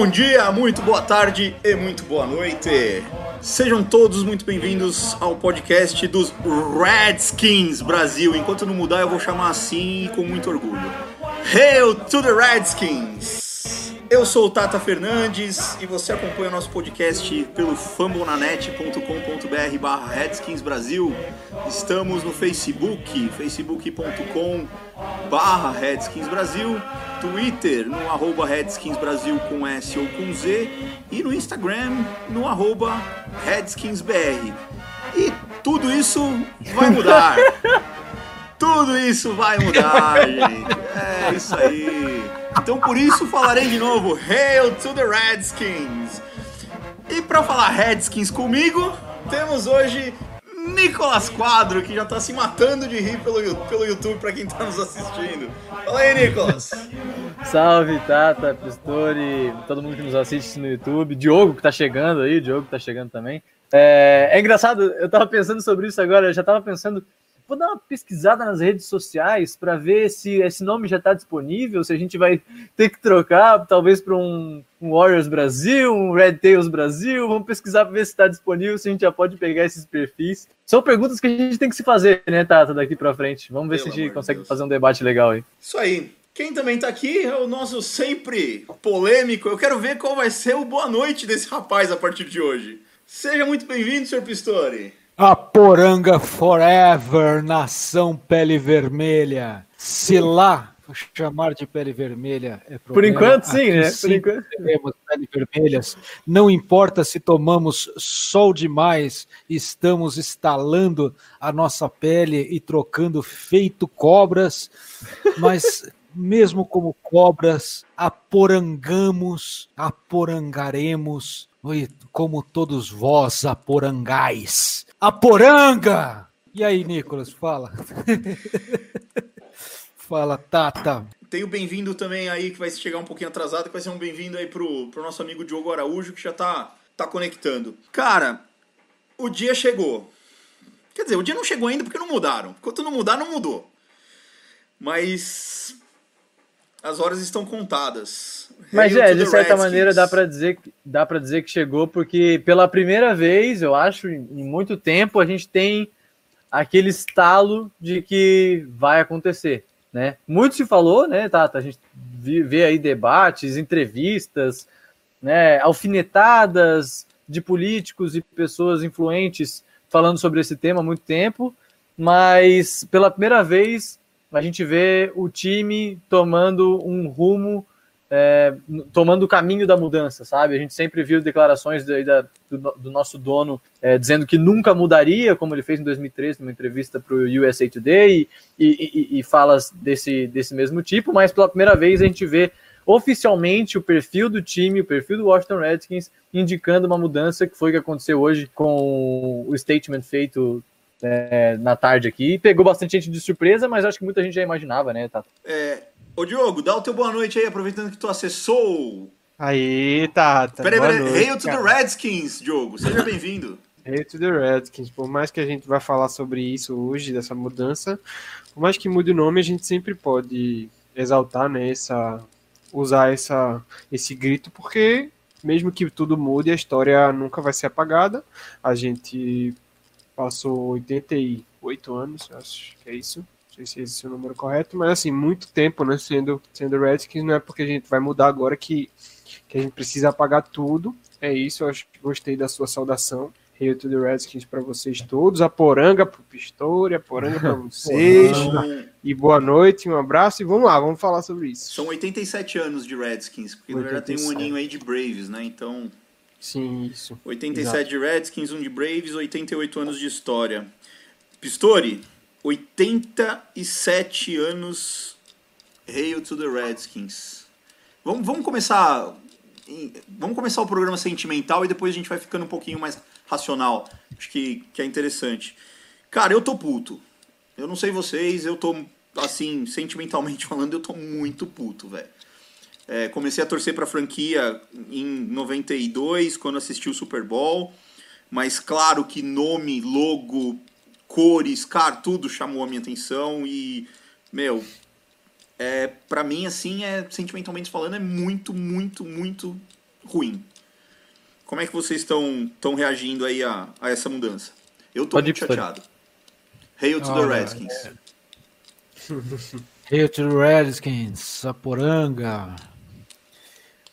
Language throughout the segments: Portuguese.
bom dia, muito boa tarde e muito boa noite. Sejam todos muito bem-vindos ao podcast dos Redskins Brasil. Enquanto não mudar, eu vou chamar assim com muito orgulho. Hail to the Redskins! Eu sou o Tata Fernandes e você acompanha o nosso podcast pelo fambonanet.com.br barra Redskins Brasil. Estamos no Facebook, facebook.com barra Redskins Brasil, Twitter no arroba Redskins Brasil com S ou com Z e no Instagram no arroba RedskinsBR. E tudo isso vai mudar. Tudo isso vai mudar, gente. É isso aí. Então por isso falarei de novo Hail to the Redskins. E para falar Redskins comigo, temos hoje Nicolas Quadro, que já tá se matando de rir pelo, pelo YouTube para quem tá nos assistindo. Fala aí, Nicolas. Salve, Tata, Pistori, todo mundo que nos assiste no YouTube, Diogo que tá chegando aí, Diogo que tá chegando também. É, é engraçado, eu tava pensando sobre isso agora, eu já tava pensando, vou dar uma pesquisada nas redes sociais para ver se esse nome já tá disponível, se a gente vai ter que trocar, talvez para um, um Warriors Brasil, um Red Tails Brasil, vamos pesquisar para ver se está disponível, se a gente já pode pegar esses perfis. São perguntas que a gente tem que se fazer, né, Tata, daqui para frente. Vamos ver Pelo se a gente consegue Deus. fazer um debate legal aí. Isso aí. Quem também tá aqui é o nosso sempre polêmico. Eu quero ver qual vai ser o boa noite desse rapaz a partir de hoje. Seja muito bem-vindo, Sr. Pistori. A Poranga Forever, nação pele vermelha. Se lá chamar de pele vermelha é Por problema, enquanto, sim, aqui né? Por enquanto. Teremos pele vermelhas. Não importa se tomamos sol demais, estamos instalando a nossa pele e trocando feito cobras, mas mesmo como cobras, aporangamos, aporangaremos, como todos vós aporangais. Aporanga! E aí, Nicolas, fala. fala, Tata. Tem o bem-vindo também aí, que vai chegar um pouquinho atrasado, que vai ser um bem-vindo aí pro, pro nosso amigo Diogo Araújo, que já tá, tá conectando. Cara, o dia chegou. Quer dizer, o dia não chegou ainda porque não mudaram. Enquanto não mudar, não mudou. Mas as horas estão contadas. Mas Hail é, de certa Redskins. maneira dá pra dizer que dá para dizer que chegou porque pela primeira vez, eu acho, em muito tempo a gente tem aquele estalo de que vai acontecer, né? Muito se falou, né, Tata? A gente vê aí debates, entrevistas, né, alfinetadas de políticos e pessoas influentes falando sobre esse tema há muito tempo, mas pela primeira vez a gente vê o time tomando um rumo é, tomando o caminho da mudança, sabe? A gente sempre viu declarações daí da- do, do nosso dono é, dizendo que nunca mudaria, como ele fez em 2013, numa entrevista para o USA Today, e, e- e- e falas desse, desse mesmo tipo, mas pela primeira vez a gente vê oficialmente o perfil do time, o perfil do Washington Redskins, indicando uma mudança que foi o que aconteceu hoje com o statement feito é, na tarde aqui. Pegou bastante gente de surpresa, mas acho que muita gente já imaginava, né, Tato? É, ô Diogo, dá o teu boa noite aí, aproveitando que tu acessou. Aí, Tata. Peraí, boa peraí. noite, Hail to cara. the Redskins, Diogo. Seja bem-vindo. Hail to the Redskins. Por mais que a gente vai falar sobre isso hoje, dessa mudança, por mais que mude o nome, a gente sempre pode exaltar, né, essa, usar essa, esse grito, porque mesmo que tudo mude, a história nunca vai ser apagada. A gente passou 88 anos, acho que é isso. Não sei se esse é o número correto, mas assim, muito tempo, né, sendo, sendo Redskins, não é porque a gente vai mudar agora que, que a gente precisa apagar tudo. É isso, eu acho que gostei da sua saudação. Hail to the Redskins para vocês todos. A poranga pro Pistori, a poranga para vocês. E boa noite, um abraço e vamos lá, vamos falar sobre isso. são 87 anos de Redskins, porque na verdade tem um 87. aninho aí de Braves, né? Então, Sim, isso. 87 de Redskins, um de Braves, 88 anos de história. Pistori, 87 anos Hail to the Redskins. Vamos, vamos começar. Vamos começar o programa sentimental e depois a gente vai ficando um pouquinho mais racional. Acho que, que é interessante. Cara, eu tô puto. Eu não sei vocês, eu tô, assim, sentimentalmente falando, eu tô muito puto, velho. É, comecei a torcer pra franquia em 92, quando assisti o Super Bowl. Mas claro que nome, logo, cores, cara, tudo chamou a minha atenção e, meu, é, para mim, assim, é sentimentalmente falando, é muito, muito, muito ruim. Como é que vocês estão estão reagindo aí a, a essa mudança? Eu tô Pode muito ir, pode. chateado. Hail to the Olha, Redskins. Hail to the Redskins, Saporanga.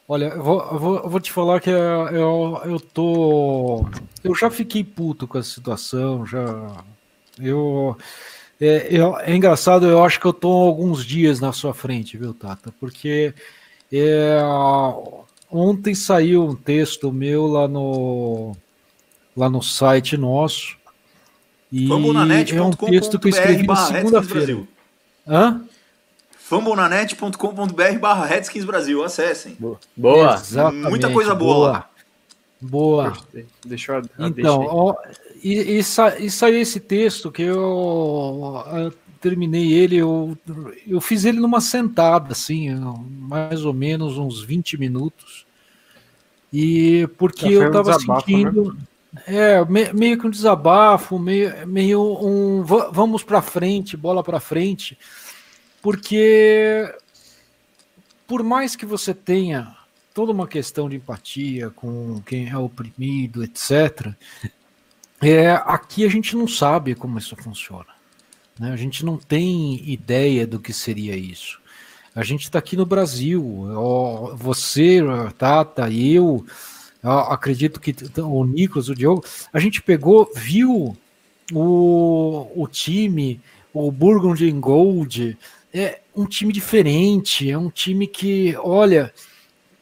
Olha, eu vou, eu vou, eu vou te falar que eu, eu, tô. Eu já fiquei puto com a situação, já. Eu. É, eu- é engraçado, eu acho que eu tô alguns dias na sua frente, viu, Tata? Porque é, ontem saiu um texto meu lá no, lá no site nosso. E é um texto que eu escrevi na segunda-feira. Hã? fambonanet.com.br barra Redskins Brasil, acessem. Boa. Exatamente, Muita coisa boa lá. Boa. Gostei. Deixou a, a Então, deixa aí. ó, e, e, sa- e saiu esse texto que eu, eu terminei ele, eu, eu fiz ele numa sentada, assim, mais ou menos uns 20 minutos. E porque eu um tava desabafo, sentindo. É, me- meio que um desabafo, meio, meio um va- vamos para frente, bola para frente, porque por mais que você tenha toda uma questão de empatia com quem é oprimido, etc., é, aqui a gente não sabe como isso funciona. né? A gente não tem ideia do que seria isso. A gente está aqui no Brasil, ó, você, Tata, eu, ó, acredito que o Nicolas, o Diogo, a gente pegou, viu o, o time, o Burgundy Gold, é um time diferente, é um time que, olha,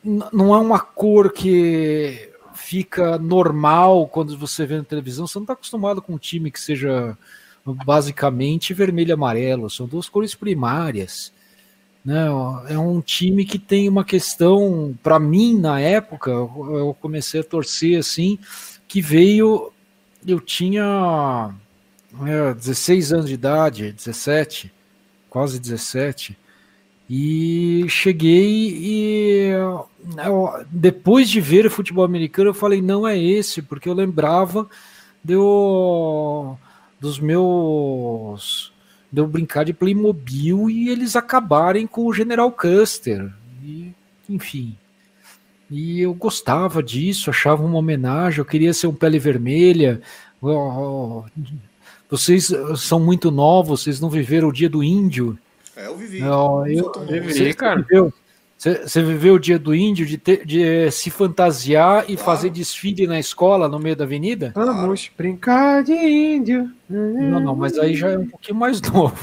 não é uma cor que fica normal quando você vê na televisão. Você não está acostumado com um time que seja basicamente vermelho e amarelo. São duas cores primárias. Né? É um time que tem uma questão, para mim, na época, eu comecei a torcer assim, que veio. Eu tinha é, 16 anos de idade, 17, quase 17. E cheguei e eu- depois de ver o futebol americano, eu falei, não é esse, porque eu lembrava do, dos meus. de eu brincar de Playmobil e eles acabarem com o General Custer. E, enfim. E eu gostava disso, achava uma homenagem, eu queria ser um pele vermelha. Vocês são muito novos, vocês não viveram o dia do índio. É, eu vivi. Não, eu, tão vivi. você, cara. Viveu, você, você viveu o dia do índio de, ter- de eh, se fantasiar e Claro. fazer desfile na escola no meio da avenida? Vamos brincar de índio. Não, não, mas aí já é um pouquinho mais novo.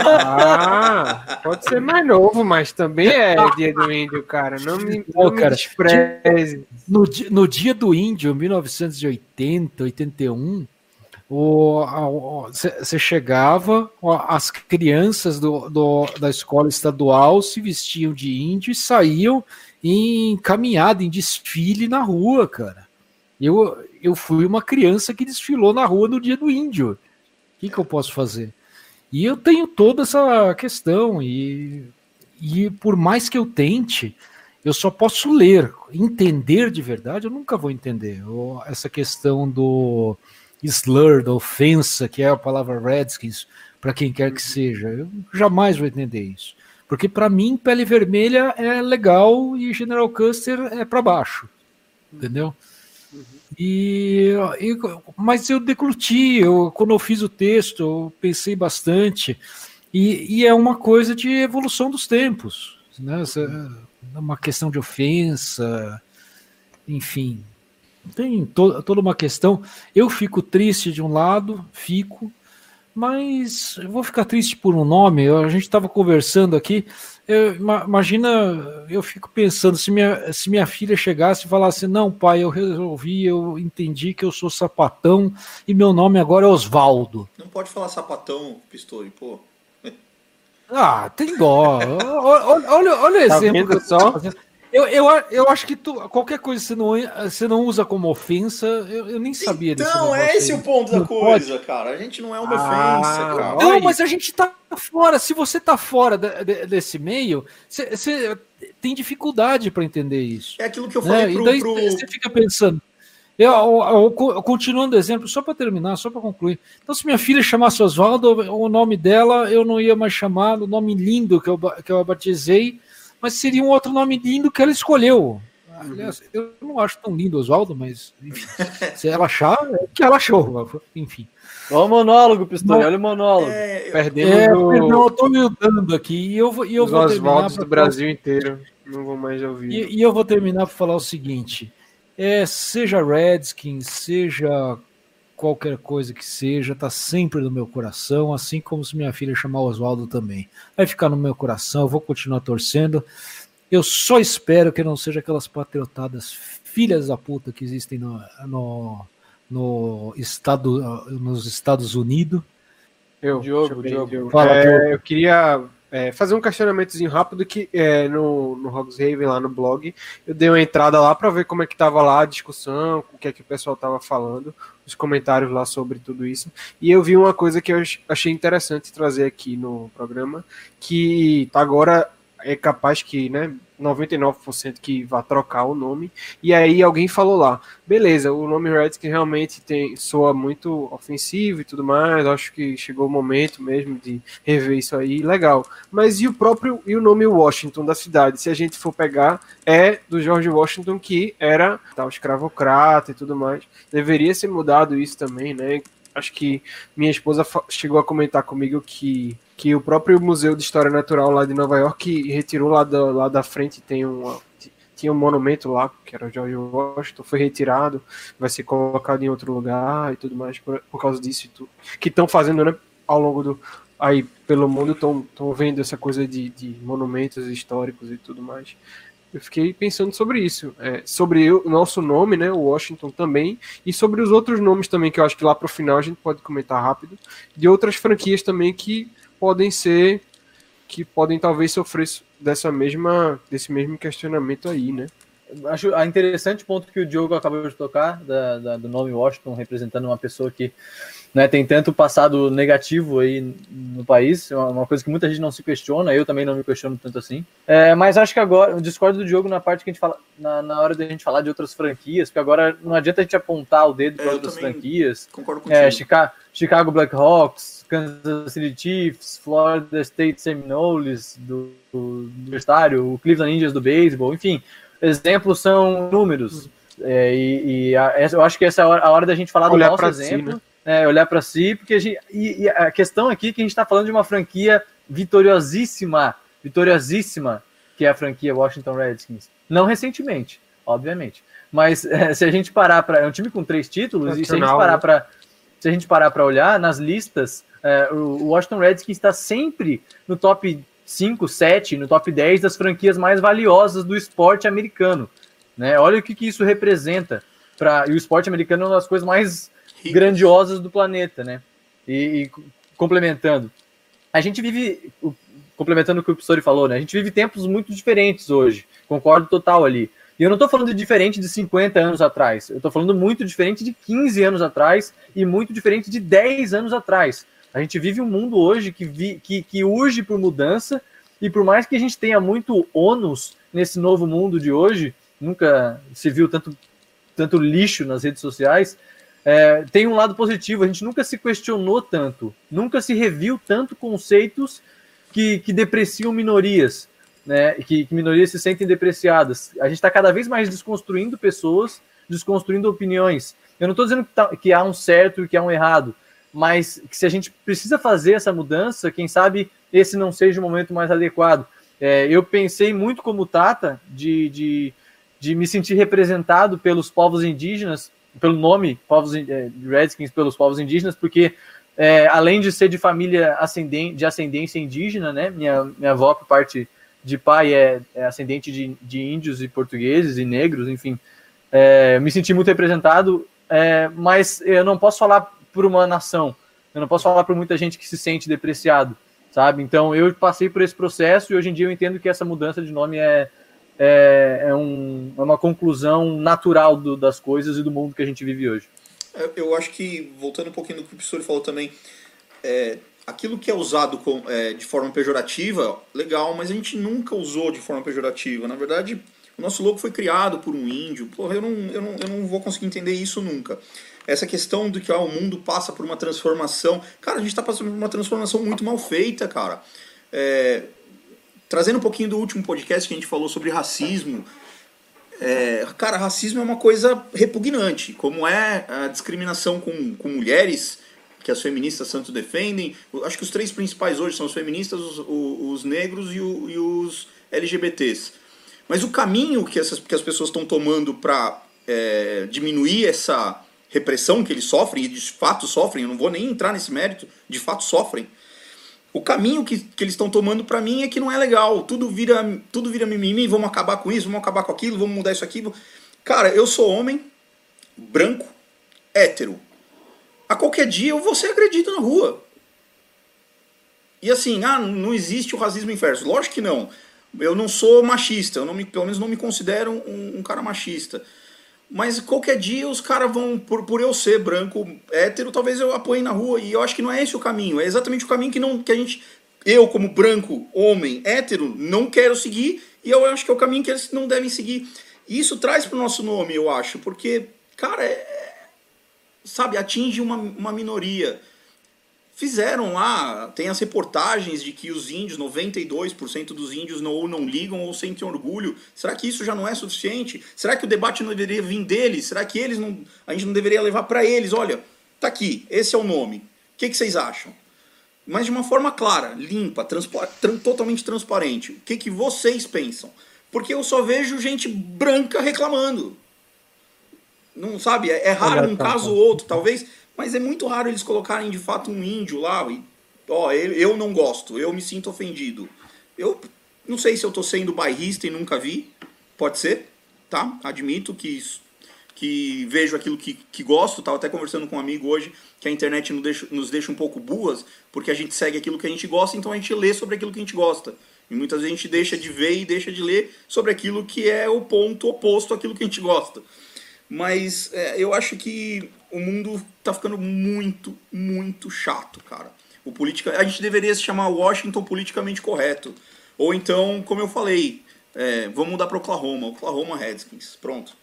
Ah, pode ser mais novo, mas também é dia do índio, cara. Não me, não me cara, despreze. No, no dia do índio, 1980, 81, você chegava, as crianças do, do- da escola estadual se vestiam de índio e saíam em caminhada, em desfile na rua, cara. Eu, eu fui uma criança que desfilou na rua no dia do índio. O que, que eu posso fazer? E eu tenho toda essa questão, e, e por mais que eu tente, eu só posso ler, entender de verdade, eu nunca vou entender. O- essa questão do slur, da ofensa, que é a palavra Redskins, para quem quer que seja, eu jamais vou entender isso. Porque para mim, pele vermelha é legal e General Custer é para baixo. Entendeu? E, e- mas eu decluti, eu, quando eu fiz o texto, eu pensei bastante, e, e é uma coisa de evolução dos tempos, né? Essa- uma questão de ofensa, enfim, tem to- toda uma questão. Eu fico triste de um lado, fico, mas eu vou ficar triste por um nome. Eu- A gente estava conversando aqui. eu- ima- imagina, eu fico pensando se minha, se minha filha chegasse e falasse: Não, pai, eu resolvi, eu entendi que eu sou sapatão e meu nome agora é Osvaldo. Não pode falar sapatão, Pistori, pô. Ah, tem dó. olha, olha, olha o Tá exemplo. vendo que eu tô só? Eu, eu, eu acho que tu, qualquer coisa que você não, você não usa como ofensa, eu, eu nem sabia desse Então, é esse aí. o ponto da Não coisa, cara. A gente não é uma Ah, ofensa, cara. Não, mas a gente tá fora. Se você tá fora de- de- desse meio, você- você tem dificuldade para entender isso. É aquilo que eu né? falei E pro, daí pro- você fica pensando. Eu, eu- eu- continuando o exemplo, só para terminar, só para concluir. Então, se minha filha chamasse Oswaldo, o nome dela eu não ia mais chamar o nome lindo que eu, que eu a batizei, mas seria um outro nome lindo que ela escolheu. Aliás, eu não acho tão lindo Oswaldo, mas enfim, se ela achar, é o que ela achou. Enfim. Olha o monólogo, Pistori, olha o monólogo. É, eu- Perdemos É, o- perdão, eu tô me dando aqui e eu vou, e eu os vou Oswaldos do Brasil inteiro. Não vou mais ouvir. E, e eu vou terminar para falar o seguinte: é, seja Redskins, seja qualquer coisa que seja, tá sempre no meu coração, assim como se minha filha chamar Oswaldo também. Vai ficar no meu coração, eu vou continuar torcendo. Eu só espero que não seja aquelas patriotadas filhas da puta que existem no, no, no estado, nos Estados Unidos. Eu, Diogo, ver, Diogo. Fala, É, Diogo. Eu queria é, fazer um questionamentozinho rápido que é, no, no Hogshaven, lá no blog, eu dei uma entrada lá para ver como é que tava lá a discussão, o que é que o pessoal tava falando, os comentários lá sobre tudo isso. E eu vi uma coisa que eu ach- achei interessante trazer aqui no programa, que tá agora é capaz que, né, 99% que vai trocar o nome. E aí alguém falou lá, beleza, o nome Redskins realmente tem soa muito ofensivo e tudo mais. Acho que chegou o momento mesmo de rever isso aí, legal. Mas e o próprio e o nome Washington da cidade? Se a gente for pegar, é do George Washington que era tal escravocrata e tudo mais. Deveria ser mudado isso também, né? Acho que minha esposa chegou a comentar comigo que, que o próprio Museu de História Natural lá de Nova York retirou lá da, lá da frente, tem uma, tinha um monumento lá, que era o George Washington, foi retirado, vai ser colocado em outro lugar e tudo mais, por, por causa disso e tudo. Que estão fazendo, né, ao longo do. Aí, pelo mundo, estão vendo essa coisa de, de monumentos históricos e tudo mais. Eu fiquei pensando sobre isso, é, sobre o nosso nome, né, o Washington também, e sobre os outros nomes também, que eu acho que lá pro final a gente pode comentar rápido, de outras franquias também que podem ser, que podem talvez sofrer dessa mesma, desse mesmo questionamento aí, né? Acho a interessante ponto que o Diogo acabou de tocar, da, da- do nome Washington, representando uma pessoa que né, tem tanto passado negativo aí no país, é uma, coisa que muita gente não se questiona, eu também não me questiono tanto assim. É, mas acho que agora, eu discordo do Diogo na parte que a gente fala, na, na hora da gente falar de outras franquias, porque agora não adianta a gente apontar o dedo É, para eu outras franquias. Concordo contigo. É, Chica- Chicago Blackhawks, Kansas City Chiefs, Florida State Seminoles do, do universitário, o Cleveland Indians do beisebol, enfim, exemplos são números. É, e e a- eu acho que essa é a hora, a hora da gente falar do Olhar nosso pra si, exemplo, né? é, olhar para si, porque a gente, e, e a questão aqui é que a gente está falando de uma franquia vitoriosíssima, vitoriosíssima, que é a franquia Washington Redskins. Não recentemente, obviamente. Mas é, se a gente parar para. É um time com três títulos, e se a gente parar né? para. Se a gente parar para olhar nas listas, é, o o Washington Redskins está sempre no top 5, 7, no top 10 das franquias mais valiosas do esporte americano. Né? Olha o que, que isso representa. Pra, e o esporte americano é uma das coisas mais Rico. grandiosas do planeta, né? E, e co- complementando, a gente vive, complementando o que o Pistori falou, né? A gente vive tempos muito diferentes hoje. Concordo total ali. E eu não estou falando de diferente de 50 anos atrás. Eu estou falando muito diferente de 15 anos atrás e muito diferente de 10 anos atrás. A gente vive um mundo hoje que, vi, que, que urge por mudança e por mais que a gente tenha muito ônus nesse novo mundo de hoje, nunca se viu tanto, tanto lixo nas redes sociais, é, tem um lado positivo, a gente nunca se questionou tanto, nunca se reviu tanto conceitos que, que depreciam minorias, né? Que, que minorias se sentem depreciadas. A gente está cada vez mais desconstruindo pessoas, desconstruindo opiniões. Eu não estou dizendo que, tá- que há um certo e que há um errado, mas que se a gente precisa fazer essa mudança, quem sabe esse não seja o momento mais adequado. É, eu pensei muito como Tata de, de, de me sentir representado pelos povos indígenas, pelo nome povos é, Redskins pelos povos indígenas, porque é, além de ser de família ascenden de ascendência indígena, né, minha, minha avó por parte de pai é, é ascendente de, de índios e portugueses e negros, enfim, é, me senti muito representado, é, mas eu não posso falar por uma nação, eu não posso falar por muita gente que se sente depreciado, sabe? Então eu passei por esse processo e hoje em dia eu entendo que essa mudança de nome é, é, é, um, é uma conclusão natural do, das coisas e do mundo que a gente vive hoje. Eu, eu acho que, voltando um pouquinho do que o professor falou também, é, aquilo que é usado com, é, de forma pejorativa, legal, mas a gente nunca usou de forma pejorativa. Na verdade, o nosso logo foi criado por um índio. Porra, eu não, eu não, eu não vou conseguir entender isso nunca. Essa questão de que ó, o mundo passa por uma transformação. Cara, a gente está passando por uma transformação muito mal feita, cara. É, trazendo um pouquinho do último podcast que a gente falou sobre racismo. É, cara, racismo é uma coisa repugnante, como é a discriminação com, com mulheres, que as feministas tanto defendem. Acho que os três principais hoje são os feministas, os, os negros e, o, e, os LGBTs. Mas o caminho que, essas, que as pessoas estão tomando para é, diminuir essa repressão que eles sofrem, e de fato sofrem, eu não vou nem entrar nesse mérito, de fato sofrem. O caminho que, que eles estão tomando para mim é que não é legal. Tudo vira, tudo vira mimimi, vamos acabar com isso, vamos acabar com aquilo, vamos mudar isso aqui. Cara, eu sou homem, branco, hétero. A qualquer dia eu vou ser agredido na rua. E assim, ah, não existe o racismo inverso. Lógico que não. Eu não sou machista, eu não me, pelo menos não me considero um, um cara machista. Mas qualquer dia os caras vão, por, por eu ser branco, hétero, talvez eu apoie na rua. E eu acho que não é esse o caminho. É exatamente o caminho que, não, que a gente, eu como branco, homem, hétero, não quero seguir. E eu acho que é o caminho que eles não devem seguir. E isso traz pro nosso nome, eu acho. Porque, cara, é, sabe, atinge uma, uma minoria. Fizeram lá, tem as reportagens de que os índios, 92% dos índios não, ou não ligam ou sentem orgulho. Será que isso já não é suficiente? Será que o debate não deveria vir deles? Será que eles não, a gente não deveria levar para eles? Olha, tá aqui, esse é o nome. O que, que vocês acham? Mas de uma forma clara, limpa, transpa tran totalmente transparente. O que, que vocês pensam? Porque eu só vejo gente branca reclamando. Não sabe? É, é raro um caso ou outro, talvez mas é muito raro eles colocarem de fato um índio lá e, ó, eu, não gosto, eu me sinto ofendido. Eu não sei se eu tô sendo bairrista e nunca vi, pode ser, tá? Admito que que vejo aquilo que, que gosto, tava até conversando com um amigo hoje que a internet nos deixa, nos deixa um pouco buas, porque a gente segue aquilo que a gente gosta, então a gente lê sobre aquilo que a gente gosta. E muitas vezes a gente deixa de ver e deixa de ler sobre aquilo que é o ponto oposto àquilo que a gente gosta. Mas é, eu acho que o mundo tá ficando muito, muito chato, cara. O política, a gente deveria se chamar Washington politicamente correto. Ou então, como eu falei, é, vamos mudar para Oklahoma, Oklahoma Redskins. Pronto.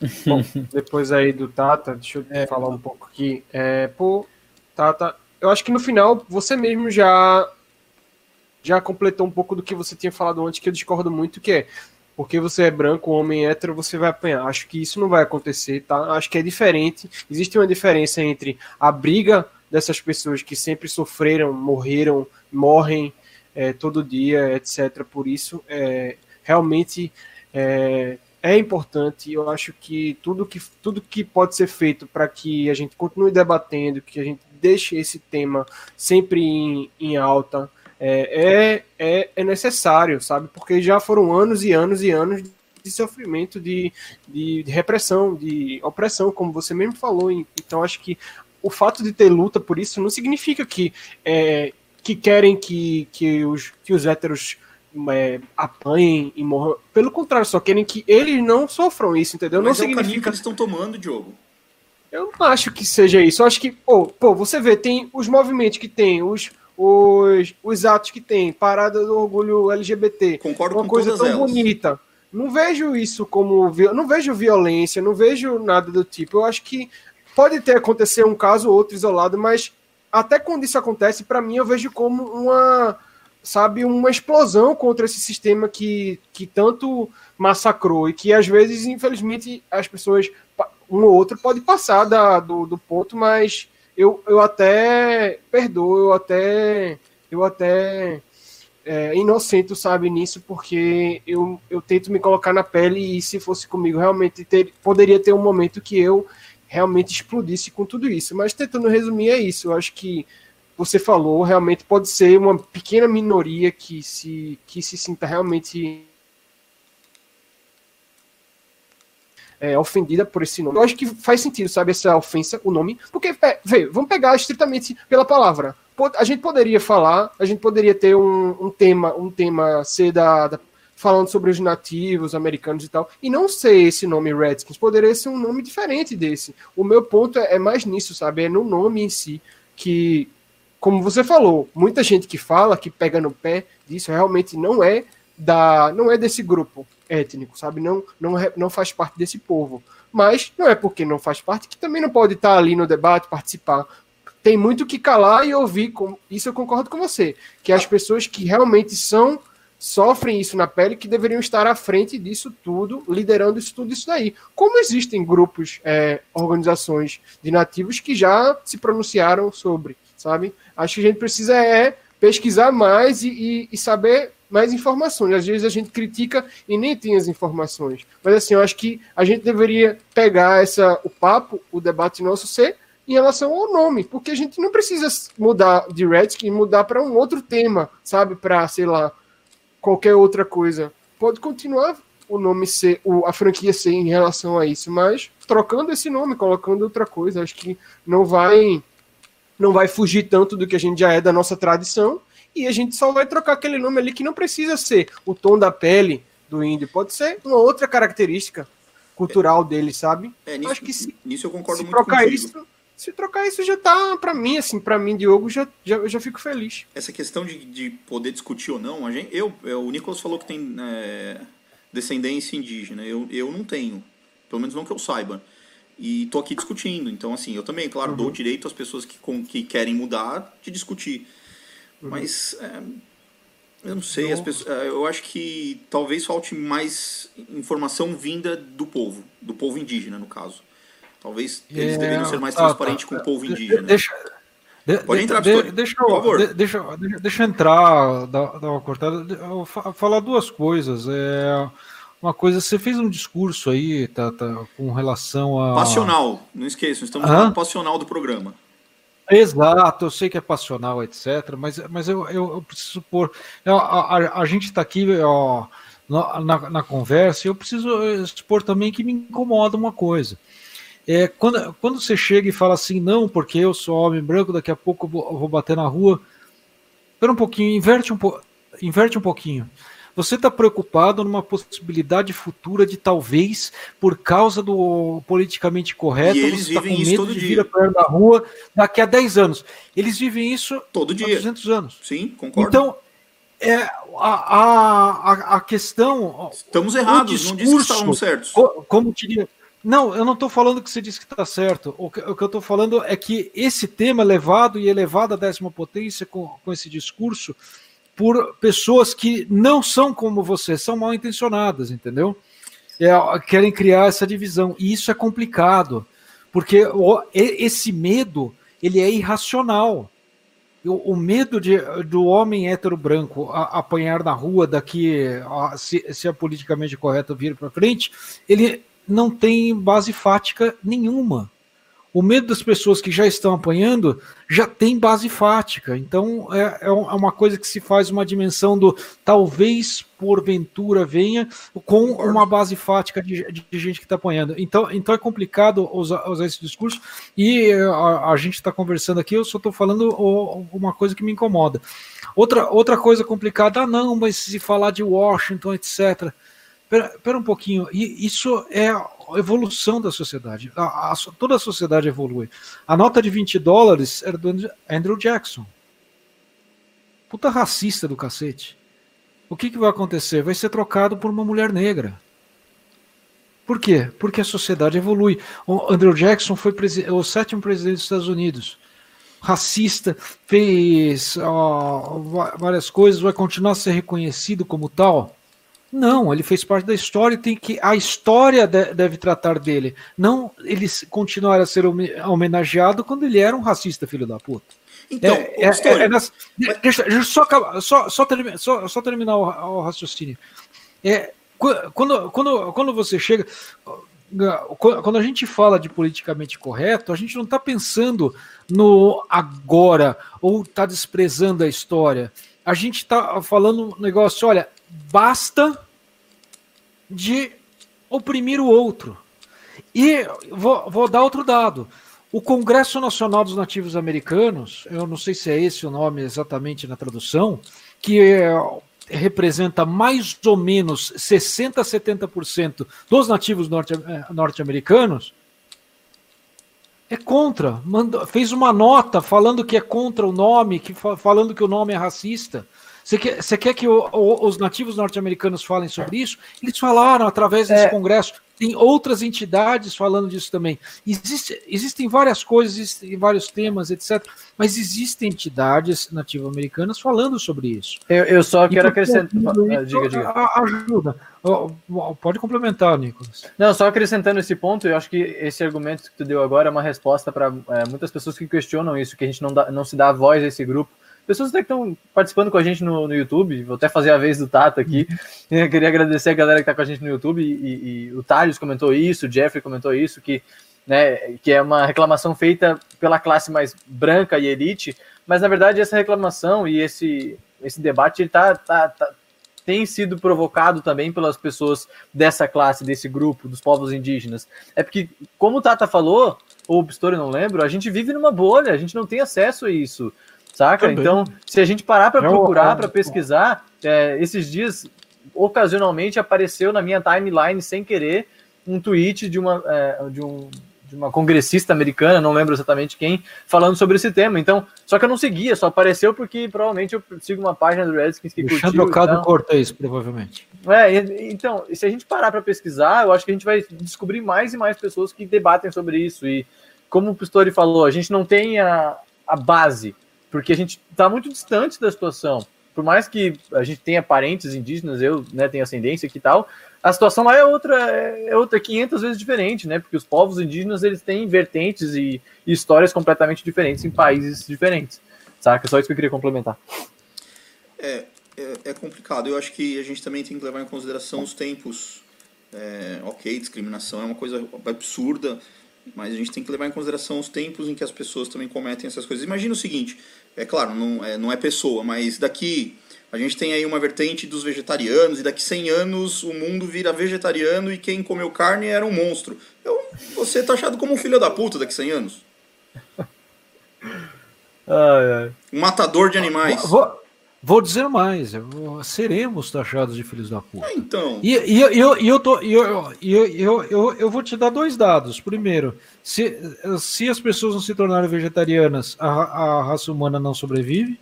Bom, depois aí do Tata, deixa eu é, falar um pouco aqui. É, pô, Tata, eu acho que no final você mesmo já já completou um pouco do que você tinha falado antes, que eu discordo muito, que é porque você é branco, homem hétero, você vai apanhar. Acho que isso não vai acontecer, tá? Acho que é diferente. Existe uma diferença entre a briga dessas pessoas que sempre sofreram, morreram, morrem é, todo dia, etc. Por isso, é, realmente é, é importante. Eu acho que tudo que, tudo que pode ser feito para que a gente continue debatendo, que a gente deixe esse tema sempre em, em alta, é, é, é, é necessário, sabe? Porque já foram anos e anos e anos de sofrimento, de, de, de, repressão, de opressão, como você mesmo falou. Então, acho que o fato de ter luta por isso não significa que, é, que querem que, que, os, que os héteros é, apanhem e morram. Pelo contrário, só querem que eles não sofram isso, entendeu? Mas não é significa que eles estão tomando, Diogo. Eu não acho que seja isso. Eu acho que, pô, pô, você vê, tem os movimentos que tem, os os, os atos que tem, parada do orgulho LGBT. Concordo uma com coisa tão elas. bonita. Não vejo isso como. Não vejo violência, não vejo nada do tipo. Eu acho que pode ter acontecido um caso ou outro isolado, mas até quando isso acontece, para mim, eu vejo como uma. Sabe, uma explosão contra esse sistema que, que tanto massacrou e que às vezes, infelizmente, as pessoas, um ou outro, pode passar da, do, do ponto, mas eu, eu até perdoo, eu até eu até é, inocente, sabe, nisso, porque eu, eu tento me colocar na pele e se fosse comigo, realmente ter, poderia ter um momento que eu realmente explodisse com tudo isso. Mas tentando resumir, é isso. Eu acho que você falou, realmente pode ser uma pequena minoria que se, que se sinta realmente é, ofendida por esse nome. Eu acho que faz sentido, sabe, essa ofensa, o nome, porque, é, veio, vamos pegar estritamente pela palavra. a gente poderia falar, a gente poderia ter um, um tema, um tema ser da, da- falando sobre os nativos americanos e tal, e não ser esse nome Redskins, poderia ser um nome diferente desse. O meu ponto é, é mais nisso, sabe? É no nome em si, que, como você falou, muita gente que fala, que pega no pé disso, realmente não é da, não é desse grupo étnico, sabe? Não, não, não faz parte desse povo. Mas não é porque não faz parte que também não pode estar ali no debate, participar. Tem muito que calar e ouvir. Com, isso eu concordo com você. Que as pessoas que realmente são sofrem isso na pele que deveriam estar à frente disso tudo, liderando isso tudo isso daí. Como existem grupos, é, organizações de nativos que já se pronunciaram sobre, sabe? Acho que a gente precisa é pesquisar mais e, e- e saber mais informações. Às vezes a gente critica e nem tem as informações. Mas assim, eu acho que a gente deveria pegar essa, o papo, o debate nosso ser em relação ao nome, porque a gente não precisa mudar de Redskins, mudar para um outro tema, sabe? Para, sei lá, qualquer outra coisa. Pode continuar o nome ser, o, a franquia ser em relação a isso, mas trocando esse nome, colocando outra coisa, acho que não vai não vai fugir tanto do que a gente já é da nossa tradição e a gente só vai trocar aquele nome ali que não precisa ser o tom da pele do índio, pode ser uma outra característica cultural dele, sabe? É, nisso, Acho que se, nisso eu concordo se muito trocar contigo. isso, se trocar isso já tá para mim assim, para mim Diogo já, já eu já fico feliz. Essa questão de, de poder discutir ou não, a gente, eu, eu- o Nicolas falou que tem é, descendência indígena. Eu, eu não tenho. Pelo menos não que eu saiba. E tô aqui discutindo. Então, assim, eu também, claro, dou o direito às pessoas que, com, que querem mudar de discutir. Mas é, eu não sei, as pessoas, é, eu acho que talvez falte mais informação vinda do povo, do povo indígena, no caso. Talvez eles É, deveriam ser mais tá, transparentes tá. com o povo indígena. Deixa, de- Pode de- entrar, de- deixa, Por favor. eu, de- deixa, eu- deixa, deixa eu entrar, dar, dar uma cortada, eu fa- falar duas coisas. É, uma coisa, você fez um discurso aí, tá, tá, com relação a. Passional, não esqueçam, estamos no Hã? lado passional do programa. Exato, eu sei que é passional, etc. Mas, mas eu, eu, eu preciso pôr. A, a, a gente está aqui ó, na, na conversa e eu preciso expor também que me incomoda uma coisa. É, quando, quando você chega e fala assim, não, porque eu sou homem branco, daqui a pouco eu vou, eu vou bater na rua. Espera um pouquinho, inverte um, po, inverte um pouquinho. Você está preocupado numa possibilidade futura de talvez, por causa do politicamente correto, E eles você está com medo de dia. vir a perto da rua daqui a 10 anos. Eles vivem isso Todo há dia. 200 anos. Sim, concordo. Então, é, a, a, a- questão. Estamos errados, não disse que discurso- estávamos certos. Co- Como diria. Não, eu não estou falando que você disse que está certo. O que, o que eu estou falando é que esse tema levado e elevado à décima potência com, com esse discurso por pessoas que não são como você, são mal intencionadas, entendeu? É, querem criar essa divisão. E isso é complicado, porque o- esse medo ele é irracional. O, o medo de, do homem hétero branco a- apanhar na rua daqui, a- se, se é politicamente correto vir para frente, ele não tem base fática nenhuma. O medo das pessoas que já estão apanhando já tem base fática. Então é, é é uma coisa que se faz uma dimensão do talvez porventura venha com uma base fática de, de gente que está apanhando. Então, então é complicado usar, usar esse discurso. E a, a gente está conversando aqui, eu só estou falando uma coisa que me incomoda. Outra, outra coisa complicada, ah, não, mas se falar de Washington, etc. Pera, um pouquinho, isso é a evolução da sociedade. A- a- toda a sociedade evolui. A nota de 20 dólares era do Andrew- Jackson. Puta racista do cacete. O que, que vai acontecer? Vai ser trocado por uma mulher negra. Por quê? Porque a sociedade evolui. O Andrew Jackson foi o sétimo presidente dos Estados Unidos. Racista, fez ó, várias coisas, vai continuar a ser reconhecido como tal? Não, ele fez parte da história e tem que a história de- deve tratar dele, não ele continuar a ser home- homenageado quando ele era um racista filho da puta. Então, É- é- é nessa- de- deixa, deixa eu só, só, só, termi- só- só terminar o, o raciocínio. É, qu- quando, quando, quando você chega. qu- Quando a gente fala de politicamente correto, a gente não está pensando no agora ou está desprezando a história. A gente está falando um negócio, olha, basta de oprimir o outro. E vou, vou dar outro dado. o Congresso Nacional dos Nativos Americanos, eu não sei se é esse o nome exatamente na tradução, que é, representa mais ou menos 60 a 70% dos nativos norte- eh, norte-americanos, é contra. Mandou, fez uma nota falando que é contra o nome, que fa- falando que o nome é racista. Você quer, você quer que o- o- os nativos norte-americanos falem sobre isso? Eles falaram através desse É. congresso. Tem outras entidades falando disso também. Existe, existem várias coisas, existem vários temas, etc. Mas existem entidades nativo-americanas falando sobre isso. Eu, eu só quero acrescentar. Ah, Diga, diga. Ajuda. Pode complementar, Nicolas. Não, só acrescentando esse ponto, eu acho que esse argumento que tu deu agora é uma resposta para muitas pessoas que questionam isso, que a gente não, dá, não se dá voz a esse grupo. Pessoas até que estão participando com a gente no, no YouTube, vou até fazer a vez do Tato aqui. Eu queria agradecer a galera que está com a gente no YouTube, e, e- e o Thales comentou isso, o Jeffrey comentou isso, que, né, que é uma reclamação feita pela classe mais branca e elite, mas na verdade essa reclamação e esse, esse debate ele tá, tá, tá- tem sido provocado também pelas pessoas dessa classe, desse grupo, dos povos indígenas. É porque, como o Tata falou, ou o Pistori não lembro, a gente vive numa bolha, a gente não tem acesso a isso, saca? Também. Então, se a gente parar para É procurar, para pesquisar, é, esses dias, ocasionalmente, apareceu na minha timeline, sem querer, um tweet de uma, é, de um de uma congressista americana, não lembro exatamente quem, falando sobre esse tema. Então, só que eu não seguia, só apareceu porque provavelmente eu sigo uma página do Redskins que Alexandre curtiu. Ocado então- Cortez, provavelmente. é, então, se a gente parar para pesquisar, eu acho que a gente vai descobrir mais e mais pessoas que debatem sobre isso. E como o Pistori falou, a gente não tem a, a base, porque a gente está muito distante da situação. Por mais que a gente tenha parentes indígenas, eu né, tenho ascendência e tal, a situação lá é outra, é outra 500 vezes diferente, né? Porque os povos indígenas eles têm vertentes e, e histórias completamente diferentes em países diferentes. Saca? Só isso que eu queria complementar. É, é, é complicado. Eu acho que a gente também tem que levar em consideração os tempos. É, ok, discriminação é uma coisa absurda, mas a gente tem que levar em consideração os tempos em que as pessoas também cometem essas coisas. Imagina o seguinte, é claro, não é, não é pessoa, mas daqui a gente tem aí uma vertente dos vegetarianos e daqui 100 anos o mundo vira vegetariano e quem comeu carne era um monstro. Eu, você tá achado como um filho da puta daqui 100 anos? Ai, ai. Um matador de animais. Vou, vou dizer mais, seremos taxados de filhos da puta. Ah, então, E, e, eu- eu, eu, tô, eu, eu, eu, eu, eu vou te dar dois dados. Primeiro, se, se as pessoas não se tornarem vegetarianas, a, a raça humana não sobrevive.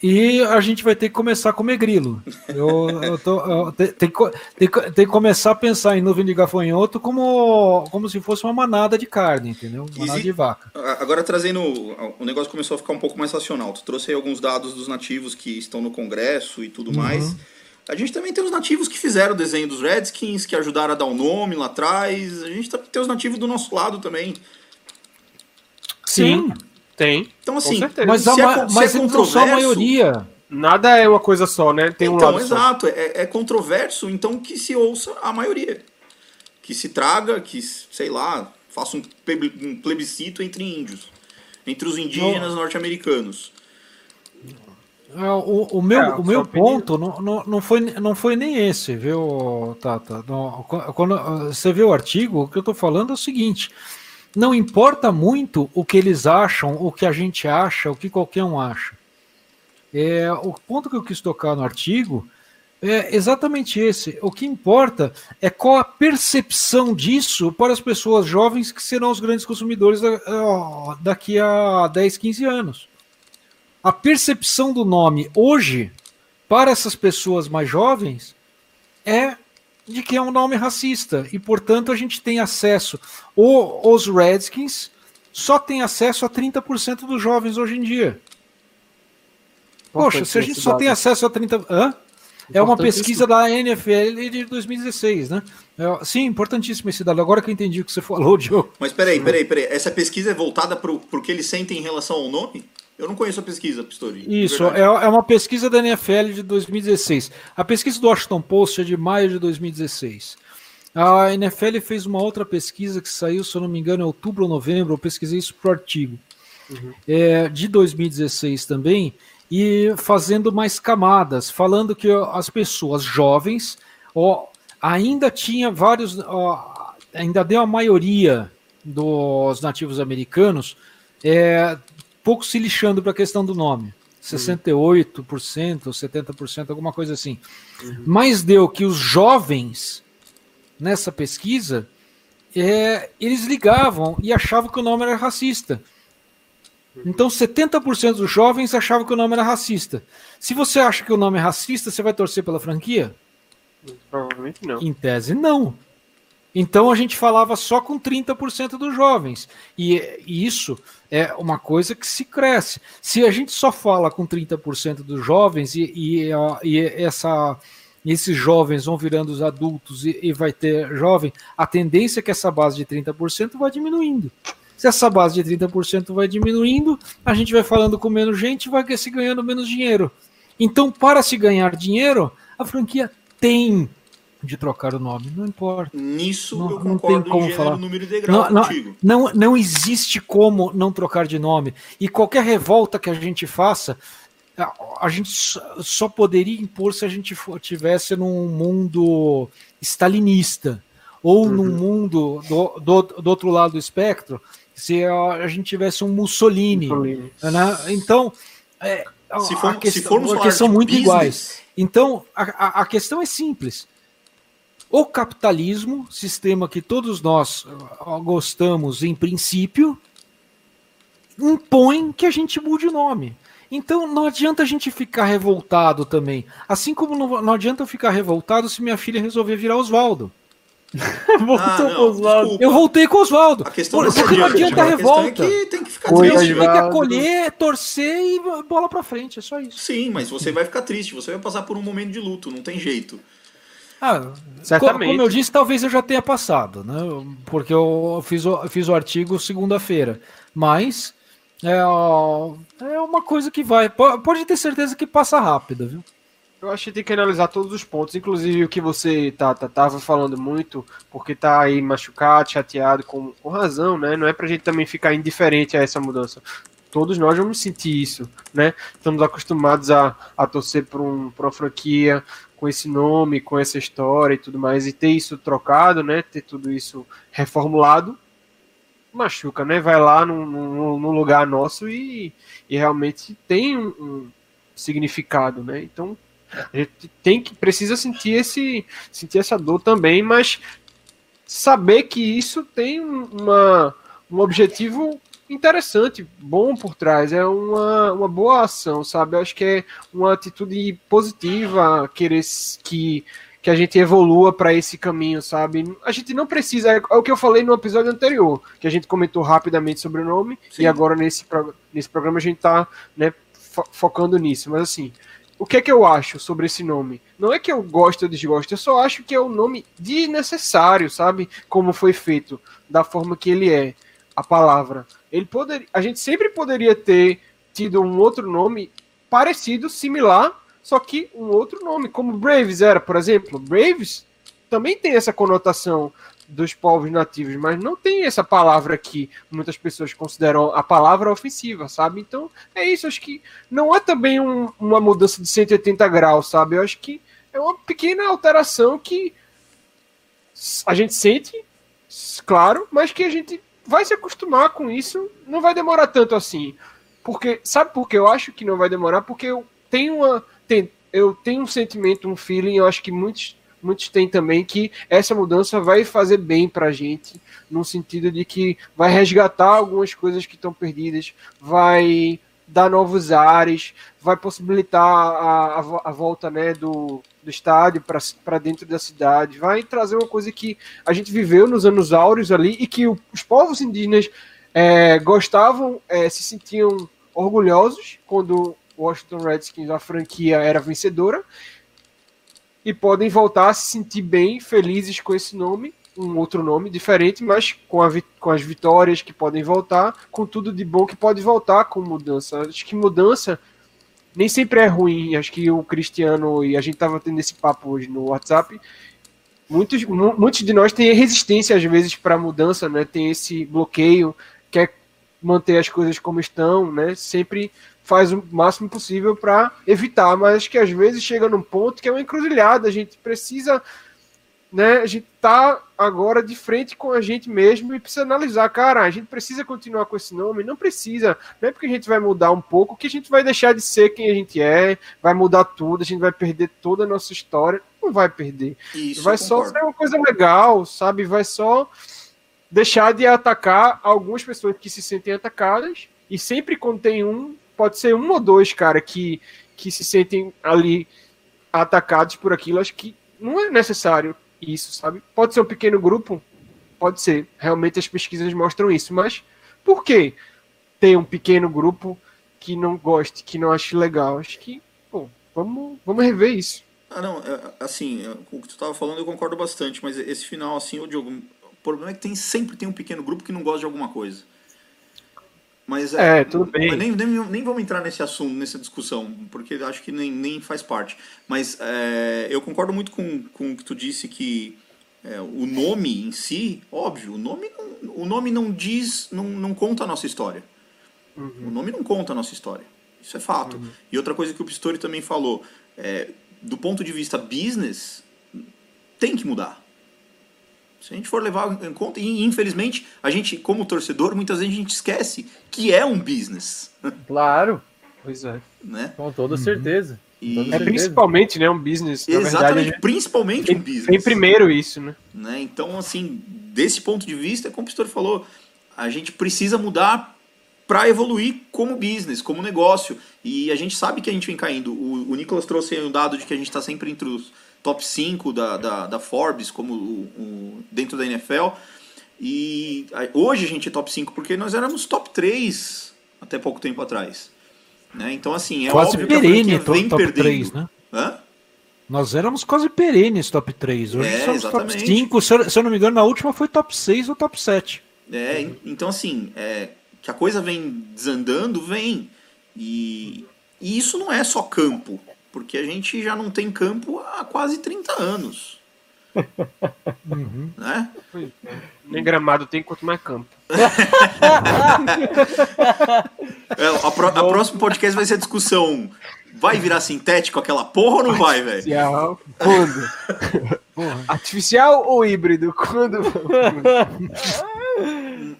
E a gente vai ter que começar a comer grilo. Eu, eu tô, eu, tem, tem, tem, que- tem que começar a pensar em nuvem de gafanhoto como, como se fosse uma manada de carne, entendeu? Manada de vaca. Agora trazendo. O negócio começou a ficar um pouco mais racional. Tu trouxe aí alguns dados dos nativos que estão no Congresso e tudo mais. A gente também tem os nativos que fizeram o desenho dos Redskins, que ajudaram a dar o nome lá atrás. A gente tem os nativos do nosso lado também. Sim, Tem. Então, assim, mas, a, se é ma- con- se mas é não são a maioria. Nada é uma coisa só, né? Tem um então, lado só. exato. É, é controverso, então que se ouça a maioria. Que se traga, que, sei lá, faça um, pleb- plebiscito entre índios. Entre os indígenas norte-americanos. É, O, o meu, É, o meu ponto não, não, não, foi, não foi nem esse, viu, Tata? Não, qu- quando você vê o artigo, o que eu estou falando é o seguinte: não importa muito o que eles acham, o que a gente acha, o que qualquer um acha. É, o ponto que eu quis tocar no artigo é exatamente esse. O que importa é qual a percepção disso para as pessoas jovens que serão os grandes consumidores ó, daqui a 10, 15 anos a percepção do nome hoje, para essas pessoas mais jovens, é de que é um nome racista. E, portanto, a gente tem acesso. O, os Redskins só tem acesso a 30% dos jovens hoje em dia. Poxa, se a gente só tem acesso a 30%. Hã? É uma pesquisa da NFL de 2016, né? É, sim, importantíssimo esse dado. Agora que eu entendi o que você falou, Diogo. Mas peraí, peraí, peraí. Essa pesquisa é voltada pro, pro que eles sentem em relação ao nome? Eu não conheço a pesquisa, Pistori. Isso, é, é uma pesquisa da NFL de 2016. A pesquisa do Washington Post é de maio de 2016. A NFL fez uma outra pesquisa que saiu, se eu não me engano, em outubro ou novembro. Eu pesquisei isso para o artigo. É, de 2016 também, e fazendo mais camadas, falando que as pessoas jovens ó, ainda tinha vários, ó, ainda deu a maioria dos nativos americanos, é, pouco se lixando para a questão do nome. 68%, 70%, alguma coisa assim. Mas deu que os jovens, nessa pesquisa, é, eles ligavam e achavam que o nome era racista. Então, 70% dos jovens achavam que o nome era racista. Se você acha que o nome é racista, você vai torcer pela franquia? Provavelmente não. Em tese, não. Então a gente falava só com 30% dos jovens. E, isso é uma coisa que se cresce. Se a gente só fala com 30% dos jovens e, e, e essa, esses jovens vão virando os adultos e, vai ter jovem, a tendência é que essa base de 30% vai diminuindo. Se essa base de 30% vai diminuindo, a gente vai falando com menos gente e vai se ganhando menos dinheiro. Então, para se ganhar dinheiro, a franquia tem de trocar o nome, não importa. Nisso Não- eu não concordo tem como gênero, falar. número e degrau Não, não, contigo. não, não existe como não trocar de nome. E qualquer revolta que a gente faça, a, a gente só- poderia impor se a gente for, tivesse num mundo stalinista ou num mundo do, do, do outro lado do espectro, se a, a gente tivesse um Mussolini. Mussolini. né? Então, é, a- Se, a for, se questão- formos porque falar são de muito business, iguais. Então, a, a- a questão é simples. O capitalismo, sistema que todos nós ah, gostamos em princípio, impõe que a gente mude o nome. Então não adianta a gente ficar revoltado também. Assim como não, não adianta eu ficar revoltado se minha filha resolver virar Oswaldo. Voltou Ah, não, Oswaldo. Eu voltei com o Oswaldo. A questão Por- não Porque não adianta, a a é revolta. que tem que ficar triste. tenho que acolher, torcer e bola pra frente. É só isso. Sim, mas você vai ficar triste, você vai passar por um momento de luto, não tem jeito. Ah, Certamente. Como eu disse, talvez eu já tenha passado, né? Porque eu fiz o, fiz o artigo segunda-feira. Mas é, é uma coisa que vai. po- Pode ter certeza que passa rápido, viu? Eu acho que tem que analisar todos os pontos, inclusive o que você tá, tá, tava falando muito, porque tá aí machucado, chateado, com, com razão, né? Não é pra gente também ficar indiferente a essa mudança. Todos nós vamos sentir isso, né? Estamos acostumados a, a torcer por, um, por uma franquia com esse nome, com essa história e tudo mais, e ter isso trocado, né? Ter tudo isso reformulado, machuca, né? Vai lá num, num, num lugar nosso e, e realmente tem um, um significado, né? Então a gente tem que precisa sentir esse sentir essa dor também, mas saber que isso tem um- uma, um objetivo interessante, bom por trás, é uma, uma boa ação, sabe? Eu acho que é uma atitude positiva querer que que a gente evolua para esse caminho, sabe? A gente não precisa, é o que eu falei no episódio anterior, que a gente comentou rapidamente sobre o nome, Sim. e agora nesse, nesse programa a gente tá né, fo- focando nisso. Mas assim, o que é que eu acho sobre esse nome? Não é que eu gosto ou desgosto, eu só acho que é um nome desnecessário, sabe? Como foi feito, da forma que ele é, a palavra. Ele poderia, a gente sempre poderia ter tido um outro nome parecido, similar, só que um outro nome, como Braves era, por exemplo. Braves também tem essa conotação dos povos nativos, mas não tem essa palavra que muitas pessoas consideram a palavra ofensiva, sabe? Então é isso, acho que não é também um- uma mudança de 180 graus, sabe? Eu acho que é uma pequena alteração que a gente sente, claro, mas que a gente vai se acostumar com isso, não vai demorar tanto assim. Porque, sabe por que eu acho que não vai demorar? Porque eu tenho uma. tem- eu tenho um sentimento, um feeling, eu acho que muitos, muitos têm também, que essa mudança vai fazer bem pra gente, no sentido de que vai resgatar algumas coisas que estão perdidas, vai dar novos ares, vai possibilitar a, a, a volta né, do, do estádio para dentro da cidade, vai trazer uma coisa que a gente viveu nos anos áureos ali e que o- os povos indígenas é, gostavam, é, se sentiam orgulhosos quando Washington Redskins, a franquia, era vencedora e podem voltar a se sentir bem, felizes com esse nome, um outro nome diferente, mas com, a com as vitórias que podem voltar, com tudo de bom que pode voltar com mudança. Acho que mudança nem sempre é ruim. Acho que o Cristiano, e a gente estava tendo esse papo hoje no WhatsApp, muitos, mu- muitos de nós têm resistência às vezes para mudança, né? Tem esse bloqueio, quer manter as coisas como estão, né? Sempre faz o máximo possível para evitar, mas que às vezes chega num ponto que é uma encruzilhada, a gente precisa né, a gente tá agora de frente com a gente mesmo e precisa analisar, cara, a gente precisa continuar com esse nome? Não precisa. Não é porque a gente vai mudar um pouco que a gente vai deixar de ser quem a gente é, vai mudar tudo, a gente vai perder toda a nossa história. Não vai perder. Isso, vai só ser uma coisa legal, sabe? Vai só deixar de atacar algumas pessoas que se sentem atacadas. E sempre quando tem um, pode ser um ou dois, cara, que, que se sentem ali atacados por aquilo. Acho que não é necessário isso, sabe? Pode ser um pequeno grupo, pode ser. Realmente as pesquisas mostram isso, mas por que ter um pequeno grupo que não goste, que não ache legal? Acho que, pô, vamos, vamos rever isso. Ah, não, é, assim, é, o que tu tava falando eu concordo bastante, mas esse final, assim, o Diogo, o problema é que tem, sempre tem um pequeno grupo que não gosta de alguma coisa. Mas É, tudo bem. nem, nem, nem vamos entrar nesse assunto, nessa discussão, porque acho que nem, nem faz parte. Mas é, eu concordo muito com, com o que tu disse que é, o nome em si, óbvio, o nome não, o nome não diz, não, não conta a nossa história. O nome não conta a nossa história. Isso é fato. E outra coisa que o Pistori também falou, é, do ponto de vista business, tem que mudar. Se a gente for levar em conta, e infelizmente, a gente, como torcedor, muitas vezes a gente esquece que é um business, Claro, Pois é. né? com toda certeza. E- Com toda É principalmente, né, um business. Na verdade, Exatamente, gente principalmente um tem, business. tem primeiro isso, né? né? Então, assim, desse ponto de vista, como o Pistori falou, a gente precisa mudar para evoluir como business, como negócio. E a gente sabe que a gente vem caindo. O, o Nicolas trouxe aí um dado de que a gente está sempre entre os top 5 da, da, da Forbes, como o, o- dentro da NFL. E a- hoje a gente é top 5 porque nós éramos top 3 até pouco tempo atrás. Né? Então, assim, é Quase óbvio que a perene franquia to- vem top perdendo. 3, né? Hã? Nós éramos quase perenes top 3. Hoje É, somos top exatamente. 5. Se eu, se eu não me engano, na última foi top 6 ou top 7. É, en- então assim, é, que a coisa vem desandando, vem. E, e isso não é só campo, porque a gente já não tem campo há quase 30 anos. Né? Nem gramado tem quanto mais campo. É, a, pro, a próximo podcast vai ser a discussão. Vai virar sintético aquela porra ou não vai, velho? Artificial. Quando? Artificial ou híbrido? Quando?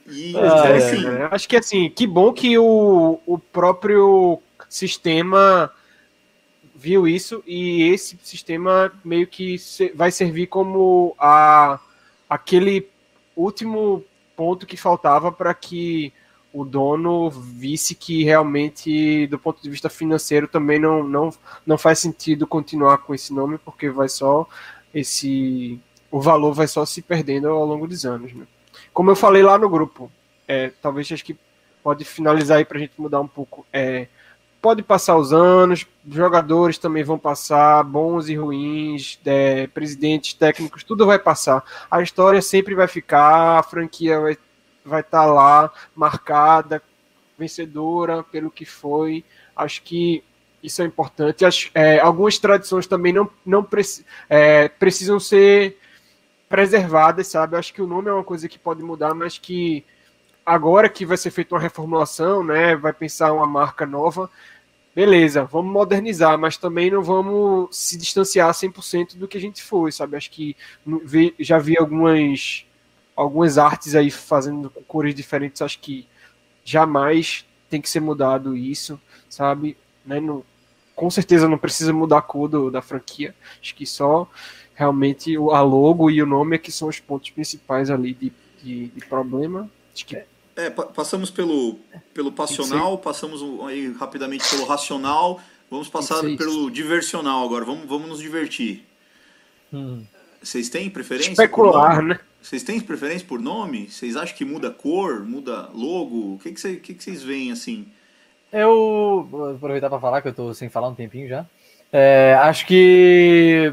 E, Ah, é, assim, É, Acho que assim, que bom que o, o próprio sistema viu isso e esse sistema meio que vai servir como a, aquele último ponto que faltava para que o dono visse que realmente, do ponto de vista financeiro, também não, não, não faz sentido continuar com esse nome, porque vai só esse. O valor vai só se perdendo ao longo dos anos. Né? Como eu falei lá no grupo, é, talvez acho que pode finalizar aí para a gente mudar um pouco. É, pode passar os anos, jogadores também vão passar, bons e ruins, é, presidentes, técnicos, tudo vai passar. A história sempre vai ficar, a franquia vai vai estar lá marcada, vencedora pelo que foi. Acho que isso é importante. Acho, é, algumas tradições também não, não preci- é, precisam ser preservadas, sabe? Acho que o nome é uma coisa que pode mudar, mas que agora que vai ser feita uma reformulação, né? Vai pensar uma marca nova. Beleza, vamos modernizar, mas também não vamos se distanciar 100% do que a gente foi, sabe? Acho que já vi algumas algumas artes aí fazendo com cores diferentes, acho que jamais tem que ser mudado isso, sabe? Né? Não, com certeza não precisa mudar a cor do- da franquia. Acho que só realmente a logo e o nome é que são os pontos principais ali de, de, de problema. Acho que é, pa- passamos pelo, pelo passional, passamos aí rapidamente pelo racional, vamos passar pelo diversional agora. Vamos, vamos nos divertir. Hum. Vocês têm preferência? especular, né? Vocês têm preferência por nome? Vocês acham que muda cor, muda logo? O que, que, cê- que, que vocês veem assim? Eu vou aproveitar para falar que eu tô sem falar um tempinho já. É, acho que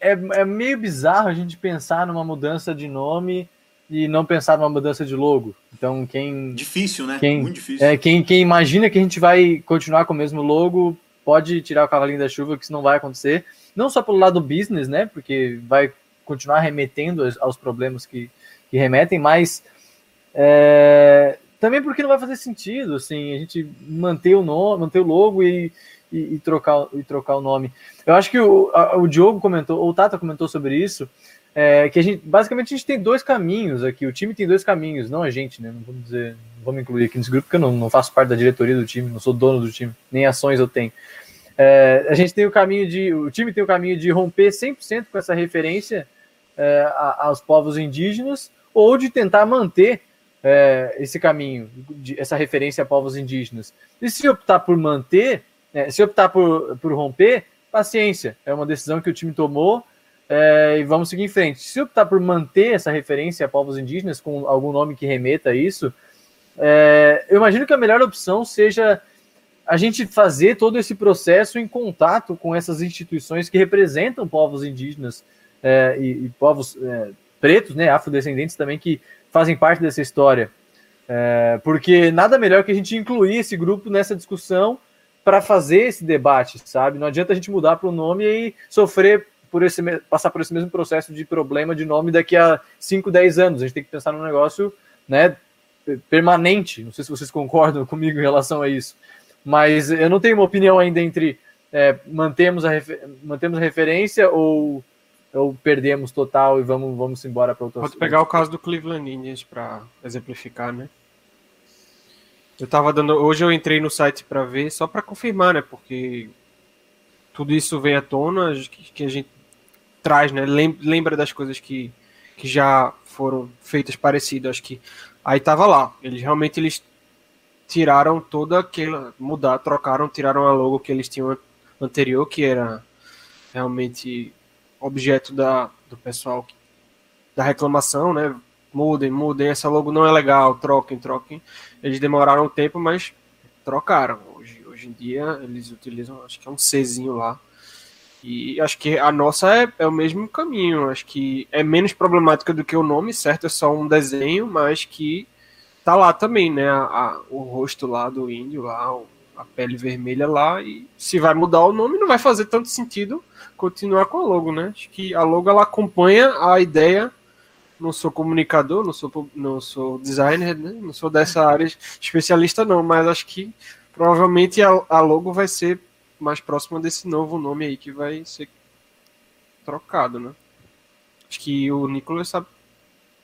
é, é meio bizarro a gente pensar numa mudança de nome e não pensar numa mudança de logo. Então, quem, Difícil, né? Quem- Muito difícil. é, quem, quem imagina que a gente vai continuar com o mesmo logo pode tirar o cavalinho da chuva, que isso não vai acontecer. Não só pelo lado business, né? Porque vai continuar remetendo aos, problemas que, que remetem, mas é, também porque não vai fazer sentido assim, a gente manter o nome, manter o logo e, e, e trocar, e trocar o nome. Eu acho que o, a- o Diogo comentou, ou o Tata comentou sobre isso. É, que a gente, basicamente, a gente tem dois caminhos aqui. O time tem dois caminhos, não a gente, né? Não vamos dizer, não vamos incluir aqui nesse grupo, porque eu não, não faço parte da diretoria do time, não sou dono do time, nem ações eu tenho. É, a gente tem o caminho de. O time tem o caminho de romper 100% com essa referência é, aos povos indígenas, ou de tentar manter é, esse caminho, de, essa referência a povos indígenas. E se optar por manter, né, se optar por, por romper, paciência, é uma decisão que o time tomou é, e vamos seguir em frente. Se optar por manter essa referência a povos indígenas com algum nome que remeta a isso, é, eu imagino que a melhor opção seja a gente fazer todo esse processo em contato com essas instituições que representam povos indígenas é, e, e povos é, pretos, né, afrodescendentes também, que fazem parte dessa história. É, porque nada melhor que a gente incluir esse grupo nessa discussão para fazer esse debate, sabe? Não adianta a gente mudar para o nome e sofrer por esse passar por esse mesmo processo de problema de nome daqui a 5, 10 anos. A gente tem que pensar num negócio, né, permanente. Não sei se vocês concordam comigo em relação a isso. Mas eu não tenho uma opinião ainda entre é, mantemos, a mantemos a referência ou, ou perdemos total e vamos, vamos embora para outra Pode pegar o caso do Cleveland Indians para exemplificar, né? Eu tava dando. Hoje eu entrei no site para ver, só para confirmar, né? Porque tudo isso vem à tona, que, que a gente traz, né? Lem- Lembra das coisas que, que já foram feitas parecidas. Acho que aí tava lá. Eles realmente eles tiraram toda aquela. Mudar, trocaram, tiraram a logo que eles tinham anterior, que era realmente objeto da, do pessoal da reclamação, né? Mudem, mudem, essa logo não é legal, troquem, troquem. Eles demoraram um tempo, mas trocaram. Hoje, hoje em dia eles utilizam, acho que é um Czinho lá. E acho que a nossa é, é o mesmo caminho. Acho que é menos problemática do que o nome, certo? É só um desenho, mas que tá lá também, né? A, a- o rosto lá do índio, lá, a pele vermelha lá. E se vai mudar o nome, não vai fazer tanto sentido continuar com a logo, né? Acho que a logo ela acompanha a ideia. Não sou comunicador, não sou, não sou designer, né? não sou dessa área especialista, não, mas acho que provavelmente a, a logo vai ser mais próxima desse novo nome aí que vai ser trocado, né? Acho que o Nicolas sabe,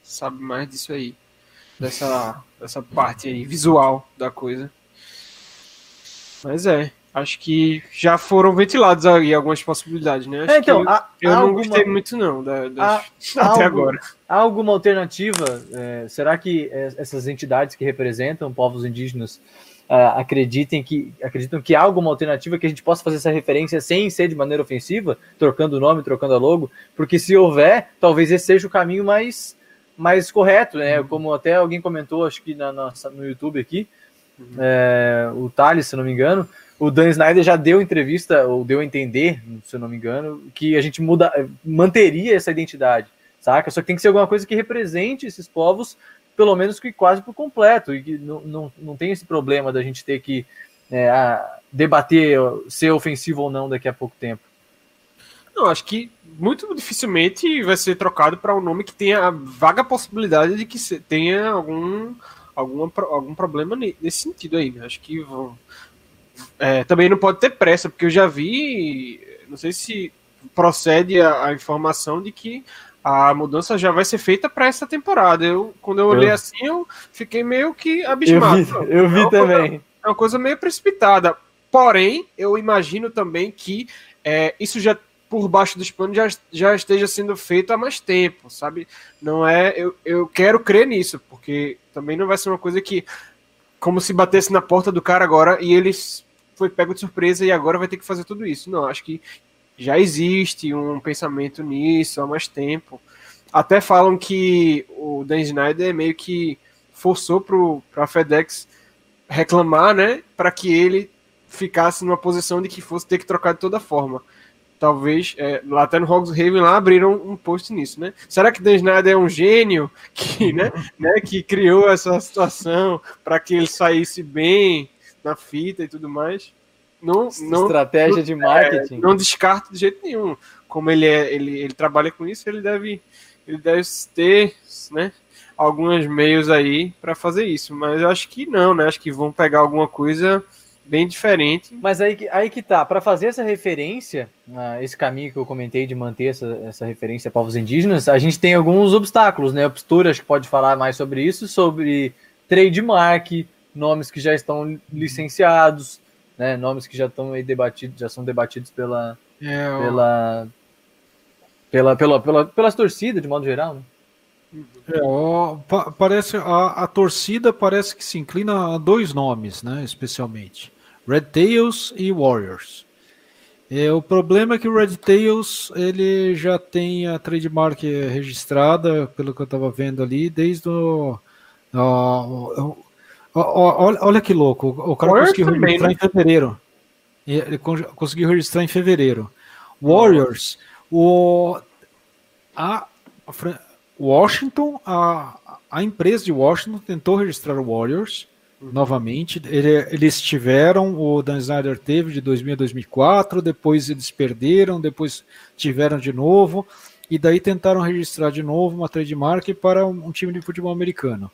sabe mais disso aí, dessa, dessa parte aí visual da coisa. Mas é, acho que já foram ventilados aí algumas possibilidades, né? É, então, que há- eu há não alguma- gostei muito não da, das- há até algo- agora. Há alguma alternativa? É, será que é, essas entidades que representam povos indígenas ah, acreditem que, acreditam que há alguma alternativa que a gente possa fazer essa referência sem ser de maneira ofensiva, trocando o nome, trocando a logo? Porque se houver, talvez esse seja o caminho mais, mais correto, né? Como até alguém comentou, acho que na, nossa- no YouTube aqui, é, o Thales, se não me engano, o Dan Snyder já deu entrevista, ou deu a entender, se eu não me engano, que a gente muda, manteria essa identidade, saca? Só que tem que ser alguma coisa que represente esses povos, pelo menos que quase por completo, e que não, não, não tem esse problema da gente ter que é, debater ser ofensivo ou não daqui a pouco tempo. Não, acho que muito dificilmente vai ser trocado para um nome que tenha a vaga possibilidade de que tenha algum, alguma, pro- algum problema ne- nesse sentido aí. né? Acho que vão. é, também não pode ter pressa, porque eu já vi, não sei se procede a, a informação de que a mudança já vai ser feita para essa temporada. Eu, quando eu olhei Eu- assim, eu fiquei meio que Eu abismado. vi, eu vi É uma também. é uma coisa meio precipitada. Porém, eu imagino também que é, isso já por baixo dos panos já, já esteja sendo feito há mais tempo, sabe? Não é. Eu, eu quero crer nisso, porque também não vai ser uma coisa que. Como se batesse na porta do cara agora e ele s- foi pego de surpresa e agora vai ter que fazer tudo isso. Não, acho que já existe um pensamento nisso há mais tempo. Até falam que o Dan Snyder meio que forçou para a FedEx reclamar, né, para que ele ficasse numa posição de que fosse ter que trocar de toda forma. Talvez, é, lá até no Hogs Haven lá abriram um post nisso, né? Será que Dan Snyder é um gênio que, né, né, que criou essa situação para que ele saísse bem na fita e tudo mais? Não, não, Estratégia de marketing. é, não descarto de jeito nenhum. Como ele é, ele, ele trabalha com isso, ele deve, ele deve ter, né, alguns meios aí para fazer isso. Mas eu acho que não, né? Acho que vão pegar alguma coisa bem diferente. Mas aí, que- aí que tá, para fazer essa referência, ah, esse caminho que eu comentei de manter essa, essa referência a povos indígenas, a gente tem alguns obstáculos, né? O Pstura acho que pode falar mais sobre isso, sobre trademark, nomes que já estão licenciados, né? Nomes que já estão aí debatidos, já são debatidos pela, É, ó, pela, pela, pela, pela, pelas torcidas, de modo geral, né? é, ó, pa- parece a, a torcida parece que se inclina a dois nomes, né? Especialmente Red Tails e Warriors. É, o problema é que o Red Tails ele já tem a trademark registrada, pelo que eu estava vendo ali, desde o. ó, olha, olha que louco, o cara Warriors conseguiu também, registrar né? em fevereiro. Ele con- conseguiu registrar em fevereiro. Warriors, o, a, a Washington, a, a empresa de Washington tentou registrar o Warriors novamente. Ele- eles tiveram, o Dan Snyder teve de 2000 a 2004, depois eles perderam, depois tiveram de novo, e daí tentaram registrar de novo uma trademark para um, um time de futebol americano.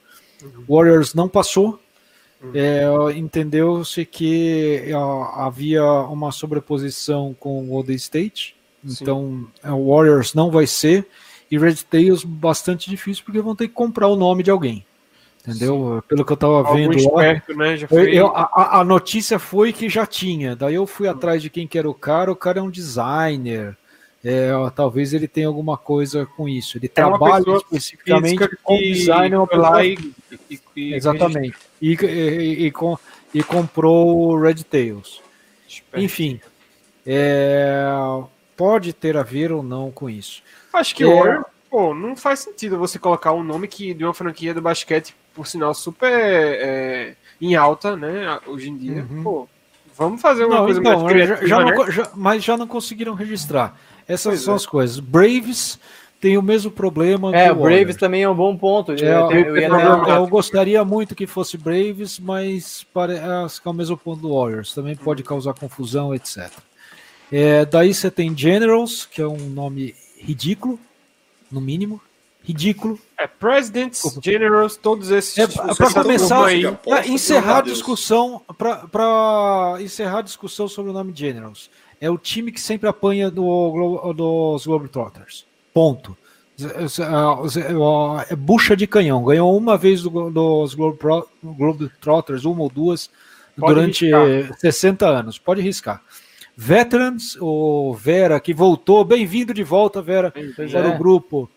Warriors não passou. É, Entendeu-se que ó, havia uma sobreposição com o Golden State, então é, o Warriors não vai ser, e Red Tails bastante difícil porque vão ter que comprar o nome de alguém. Entendeu? Pelo que eu tava Algum vendo esperto, né? Foi. eu- a, a- a notícia foi que já tinha. Daí eu fui atrás de quem que era o cara. O cara é um designer. É, talvez ele tenha alguma coisa com isso. Ele É trabalha especificamente com design. pessoa e- e- Exatamente. E, e, com- e comprou o Red Tails. Enfim, é, pode ter a ver ou não com isso. Acho que É. Warrior, pô, não faz sentido você colocar um nome que de uma franquia do basquete, por sinal, super é, em alta, né? Hoje em dia. Uhum. Pô, vamos fazer uma Não, coisa então, mais já- criativa, já não né? co- já- mas já não conseguiram registrar. Essas Pois são é. as coisas. Braves tem o mesmo problema. É, que o Braves também é um bom ponto. É, eu, eu, eu eu- gostaria muito que fosse Braves, mas parece que é o mesmo ponto do Warriors. Também pode causar confusão, etc. É, daí você tem Generals, que é um nome ridículo, no mínimo. Ridículo. É, Presidents, Generals, todos esses. É, para começar, encerrar a discussão, para encerrar a discussão sobre o nome Generals, é o time que sempre apanha do, dos Globetrotters. Ponto. É bucha de canhão. Ganhou uma vez do- dos Globetro- Globetrotters, uma ou duas, Pode durante riscar. 60 anos. Pode riscar. Veterans, o Vera, que voltou, bem-vindo de volta, Vera Pois para é. o grupo.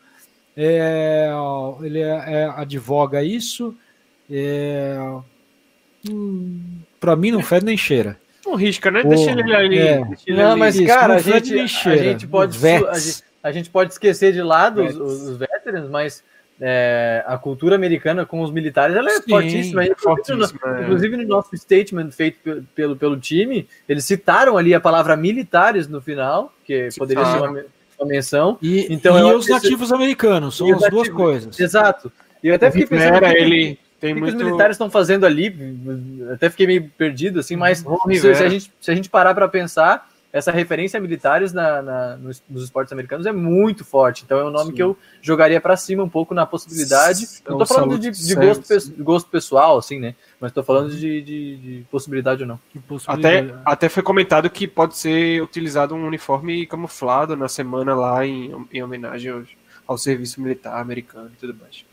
É, ele é, é- advoga isso. É, para mim não fede nem cheira. Não risca, né? Pô, Deixa ele ali. é. deixa ele Não, ali. mas cara, a gente, a, gente pode, a, gente, a gente pode esquecer de lado os, os, os veterans, mas é, a cultura americana com os militares ela é Sim, fortíssima. é Inclusive, no- fortíssima, é. Inclusive no nosso statement feito pe- pelo, pelo time, eles citaram ali a palavra militares no final, que poderia ser uma, uma menção. E, Então, e os que esse- nativos americanos, são e as duas nativos- coisas. Exato. E eu até fiquei pensando. Que- ele tem o que, que muito. os militares estão fazendo ali? Até fiquei meio perdido, assim, mas se, se a gente, se a gente parar para pensar, essa referência a militares na, na- nos, nos esportes americanos é muito forte. Então é um nome Sim. que eu jogaria para cima um pouco na possibilidade. Não tô Então, falando de, de gosto, pe- gosto pessoal, assim, né? Mas tô falando de, de- de possibilidade ou não. Que Até, possibilidade. até foi comentado que pode ser utilizado um uniforme camuflado na semana lá em, em homenagem ao, ao serviço militar americano e tudo mais.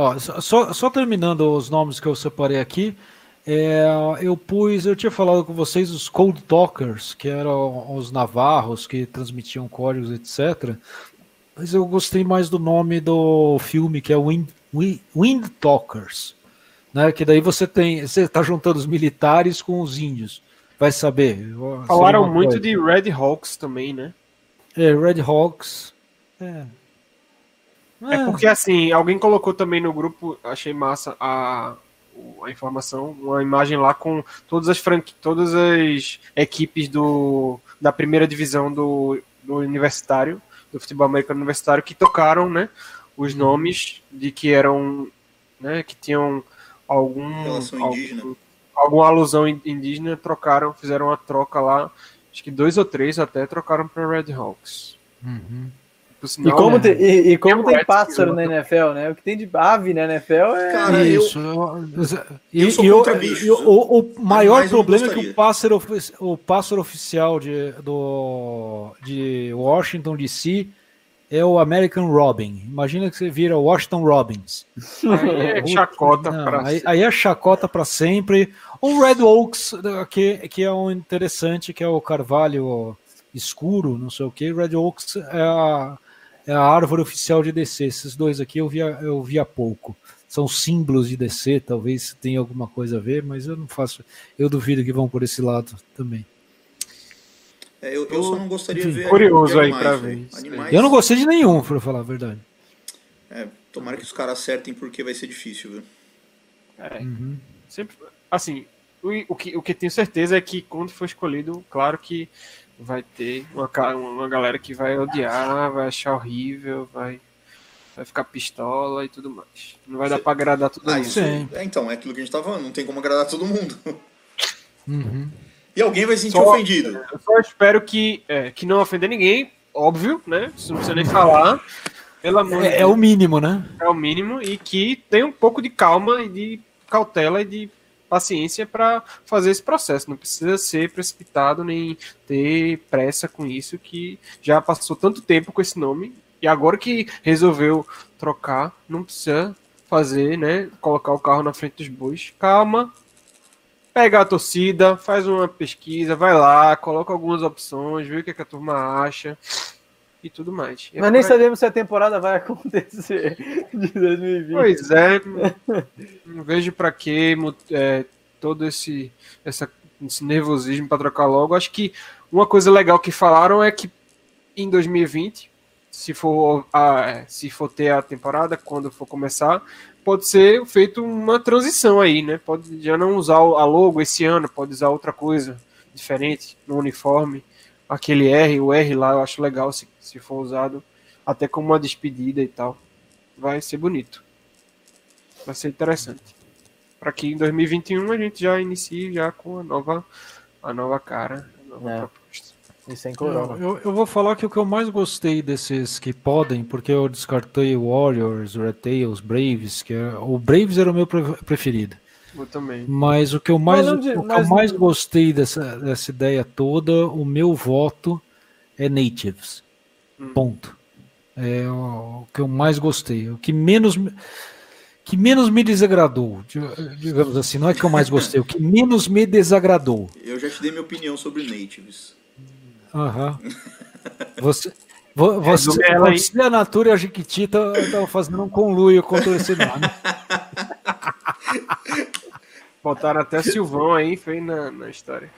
Ó, só- só, terminando os nomes que eu separei aqui, é, eu pus, eu tinha falado com vocês os Cold Talkers, que eram os navarros que transmitiam códigos, etc. Mas eu gostei mais do nome do filme, que é Wind, Wind, Wind Talkers. Né? Que daí você tem. Você está juntando os militares com os índios. Vai saber. Falaram muito coisa. de Red Hawks também, né? É, Red Hawks. É. É porque assim, alguém colocou também no grupo, achei massa a, a informação, uma imagem lá com todas as franqui, todas as equipes do, da primeira divisão do, do universitário, do futebol americano universitário, que tocaram, né? Os Uhum. nomes de que eram, né? Que tinham algum algum- indígena. alguma alusão in- indígena, trocaram, fizeram uma troca lá, acho que dois ou três até trocaram para Red Hawks. Uhum. Por E sinal, como, né? tem, e, e como É tem pássaro na né? NFL, né? O que tem de ave na NFL é. Cara, eu, Isso. eu- E, eu sou e contra o- o, maior eu problema é que o pássaro, o pássaro oficial de, do, de Washington DC é o American Robin. Imagina que você vira Washington Robins. Aí é chacota pra aí, aí é chacota para sempre. Um Red Oaks, que, que é um interessante, que é o carvalho escuro, não sei o que. Red Oaks é a, é a árvore oficial de DC. Esses dois aqui eu via, eu via pouco. São símbolos de DC, talvez tenha alguma coisa a ver, mas eu não faço. Eu duvido que vão por esse lado também. é, eu, eu só não gostaria de ver. curioso aí animais, pra velho. ver. Animais, Eu não gostei de nenhum, para falar a verdade. É, tomara que os caras acertem porque vai ser difícil, viu? É, sempre, assim, o, o que, o que tenho certeza é que quando for escolhido, claro que vai ter uma, uma galera que vai odiar, vai achar horrível, vai, vai ficar pistola e tudo mais. Não vai dar pra agradar todo Ah, mundo. isso, Sim. é, então, é aquilo que a gente tá falando, não tem como agradar todo mundo. Uhum. E alguém vai se sentir Só- ofendido. Eu só espero que, é, que não ofenda ninguém, óbvio, né? Isso não precisa nem falar. Pelo amor de É, é o mínimo, né? é o mínimo e que tenha um pouco de calma e de cautela e de paciência para fazer esse processo. Não precisa ser precipitado nem ter pressa com isso, que já passou tanto tempo com esse nome e agora que resolveu trocar, não precisa fazer, né? Colocar o carro na frente dos bois. Calma. Pega a torcida, faz uma pesquisa, vai lá, coloca algumas opções, vê o que, é que a turma acha e tudo mais. É Nós nem aí. sabemos se a temporada vai acontecer de 2020. Pois é, não vejo pra que é, todo esse, essa- esse nervosismo para trocar logo. Acho que uma coisa legal que falaram é que em 2020, se for, a, se for ter a temporada, quando for começar, pode ser feito uma transição aí, né? Pode já não usar a logo esse ano, pode usar outra coisa diferente no uniforme. Aquele R, o R lá, eu acho legal se, se for usado até como uma despedida e tal vai ser bonito. Vai ser interessante. Para que em 2021 a gente já inicie já com a nova, a nova cara, a nova É. proposta. E sem Eu, corona. eu- eu vou falar que o que eu mais gostei desses que podem, porque eu descartei o Warriors, Red Tails, Braves, que é, o Braves era o meu pre- preferido. Eu também. Mas o que eu mais, de- o que eu mais gostei dessa, dessa ideia toda, o meu voto é Natives. Hum. Ponto. É o, o que eu mais gostei. O que menos, me- que menos me desagradou, di- digamos assim, não é que eu mais gostei, o que menos me desagradou. Eu já te dei minha opinião sobre natives. Aham. Você, vo- você, ela você, a Natura e a Jiquitita estavam fazendo um conluio contra esse nome. Botaram até Silvão aí, foi na, na história.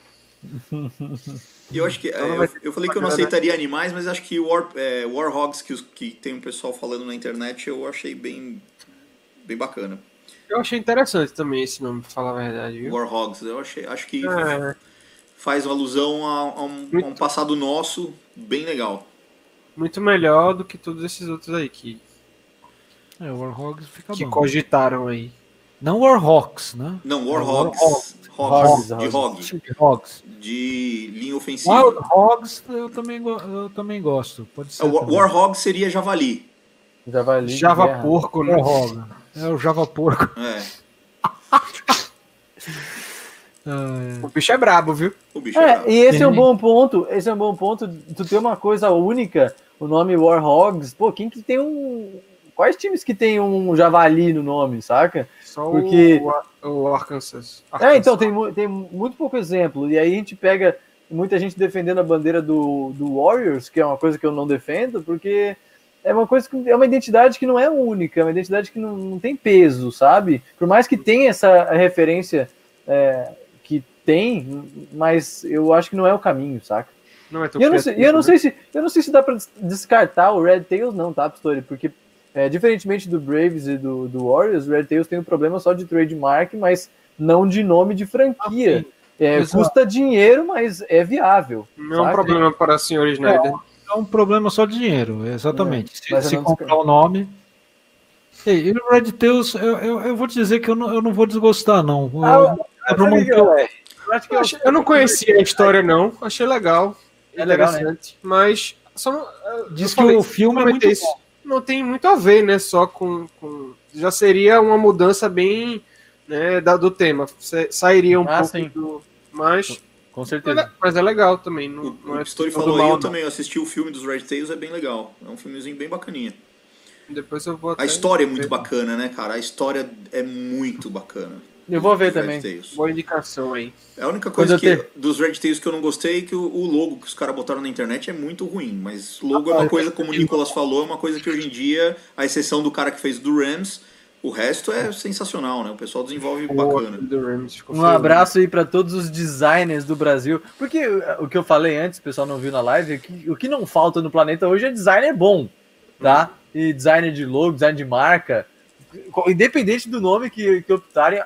E eu acho que. é, Então não eu, eu falei que eu não né? aceitaria animais, mas acho que War, é, Warhogs, que, os- que tem um pessoal falando na internet, eu achei bem, bem bacana. Eu achei interessante também esse nome, pra falar a verdade, viu? Warhogs, eu achei, acho que É, faz uma alusão a, a um, a um passado nosso bem legal. muito melhor do que todos esses outros aí que, É, Warhogs fica que bom. cogitaram aí. Não Warhawks, né? Não, Warhogs. Warhogs. Hogs, de Hogs, hog. Hogs. De linha ofensiva. Wild Hogs eu também, eu também gosto. Pode ser. É, War. Warhog seria javali. Javali. de Java guerra. porco, né? Warhog. É o Java Porco. É, O bicho é brabo, viu? o bicho é, É, bravo. e esse é um bom ponto. Esse é um bom ponto. Tu ter uma coisa única, o nome Warhogs. Pô, quem que tem um. Quais times que tem um javali no nome, saca? Só Porque- o, o Arkansas. É, então, tem, tem muito pouco exemplo. E aí a gente pega muita gente defendendo a bandeira do, do Warriors, que é uma coisa que eu não defendo, porque é uma coisa que é uma identidade que não é única, é uma identidade que não, não tem peso, sabe? Por mais que tenha essa referência é, que tem, mas eu acho que não é o caminho, saca? Não é tão E eu não, sei, e eu não criativo, sei se eu não sei se dá des- descartar o Red Tails, não, tá, Pistori? Porque, é, diferentemente do Braves e do, do Warriors, o Red Tails tem um problema só de trademark, mas não de nome de franquia. É, Exato. custa dinheiro, mas é viável. Não é um problema para o senhor Snyder. É um problema só de dinheiro, exatamente. se eu se não comprar o nome. E, o Red Tails, eu, eu, eu vou te dizer que eu não, eu não vou desgostar, não. Eu, Ah, é sabe eu-. Eu Eu, eu, não conhecia a história, não. Achei legal. É legal, né? interessante. Mas só não, Diz falei, que o filme é muito isso, não tem muito a ver, né? Só com, com- já seria uma mudança bem né, da, do tema. Sa- Sairia um Ah, pouco sim. do. Mas, Com certeza. é, mas é legal também. Não, O, não o é Pistori todo falou aí, mal, eu não. também assisti o filme dos Red Tails, é bem legal. É um filmezinho bem bacaninha. Depois eu vou A história é muito ver. bacana, né, cara? A história é muito bacana. Eu vou ver também. Tails. Boa indicação aí. É a única coisa que, dos Red Tails que eu não gostei é que o, o logo que os caras botaram na internet é muito ruim. Mas logo é Ah, uma coisa, como o Nicolas falou, é uma coisa que hoje em dia, a exceção do cara que fez do Rams, o resto é sensacional, né? O pessoal desenvolve bacana. O do Rams ficou Um feio. abraço aí para todos os designers do Brasil. Porque o que eu falei antes, o pessoal não viu na live, é que o que não falta no planeta hoje é designer bom, tá? E designer de logo, design de marca. Independente do nome que, que optarem,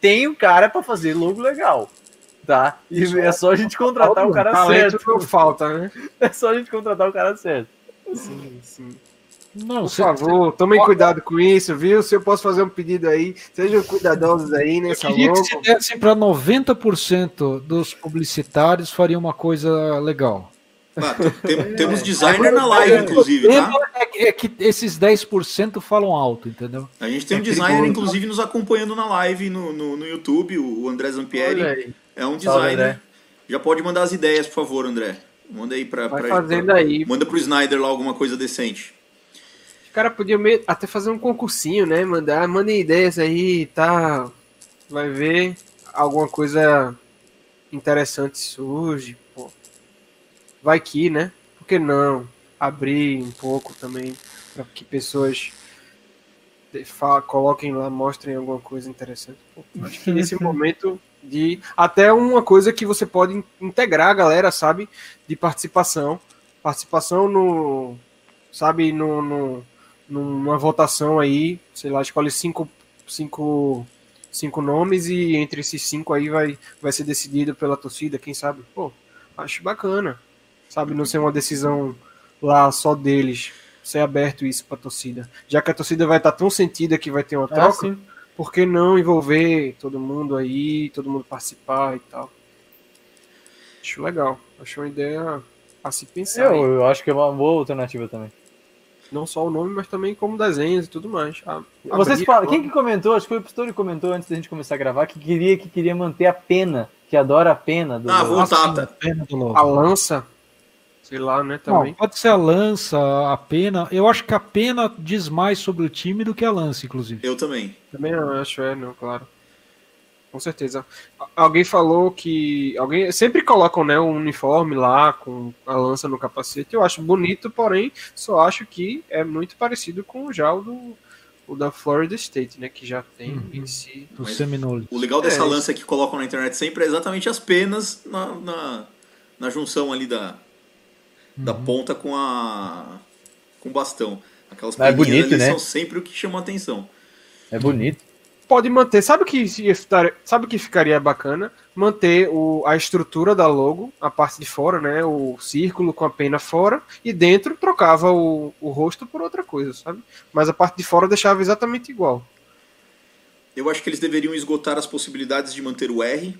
tem um cara para fazer logo legal, tá? E é só a gente contratar o cara certo. não falta, né? É só a gente contratar o cara certo. Sim, sim. Não, Por favor, tomem cuidado com isso, viu? Se eu posso fazer um pedido aí, sejam cuidadosos aí Eu nessa queria que logo. se dessem para 90% dos publicitários faria uma coisa legal. Ah, tem- temos designer na live, inclusive, tá? É que, é que esses 10% falam alto, entendeu? A gente tem um É designer, inclusive, nos acompanhando na live no, no, no YouTube, o André Zampieri. É um Salve, designer. André. Já pode mandar as ideias, por favor, André. Manda aí pra. Vai pra- fazendo pra- aí. Manda pro Snyder lá alguma coisa decente. Os caras podiam me- até fazer um concursinho, né? Mandar, mandem ideias aí e tal. Vai ver alguma coisa interessante surge. Vai que, né? Por que não? Abrir um pouco também para que pessoas coloquem lá, mostrem alguma coisa interessante. Pô, acho que nesse momento de até uma coisa que você pode in- integrar a galera, sabe? De participação, participação no, sabe, no, no- numa votação aí, sei lá, escolhe cinco, cinco, cinco nomes e entre esses cinco aí vai, vai ser decidido pela torcida, quem sabe? Pô, acho bacana, sabe? Não ser uma decisão lá só deles, ser aberto isso pra torcida. Já que a torcida vai estar tão sentida que vai ter uma Ah, troca, sim. por que não envolver todo mundo aí, todo mundo participar e tal? Acho legal, acho uma ideia a se pensar. Eu, eu acho que é uma boa alternativa também. Não só o nome, mas também como desenhos e tudo mais. A- Vocês abrir falam, a- quem que comentou? Acho que foi o Pistori que comentou antes da gente começar a gravar que queria que queria manter a pena, que adora a pena do Ah, do- Tata. Assim, pena do logo. a lança, sei lá, né, Não, também. pode ser a lança, a pena. Eu acho que a pena diz mais sobre o time do que a lança, inclusive. Eu também. Também acho, é, não, claro. Com certeza. Alguém falou que. Alguém sempre colocam né, um uniforme lá com a lança no capacete. Eu acho bonito, porém, só acho que é muito parecido com já o do o da Florida State, né? Que já tem Uhum. em si. Mas- Seminole. O legal dessa É, lança que colocam na internet sempre é exatamente as penas na, na, na junção ali da, da Uhum. ponta com a com o bastão. Aquelas é bonito, ali né? são sempre o que chama a atenção. É bonito. Pode manter. Sabe o que sabe o que ficaria bacana? Manter o, a estrutura da logo, a parte de fora, né? O círculo com a pena fora, e dentro trocava o, o rosto por outra coisa, sabe? Mas a parte de fora deixava exatamente igual. Eu acho que eles deveriam esgotar as possibilidades de manter o R,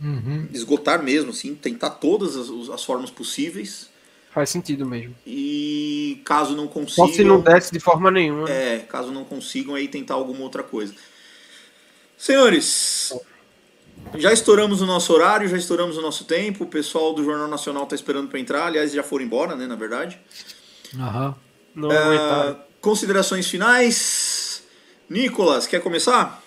Uhum. esgotar mesmo, assim, tentar todas as, as formas possíveis. Faz sentido mesmo. E caso não Só consigam. se não desse de forma nenhuma. né? É, caso não consigam aí tentar alguma outra coisa. Senhores, já estouramos o nosso horário, já estouramos o nosso tempo. O pessoal do Jornal Nacional está esperando para entrar. Aliás, já foram embora, né, na verdade. Aham. Não. Ah, considerações finais. Nicolas, quer começar?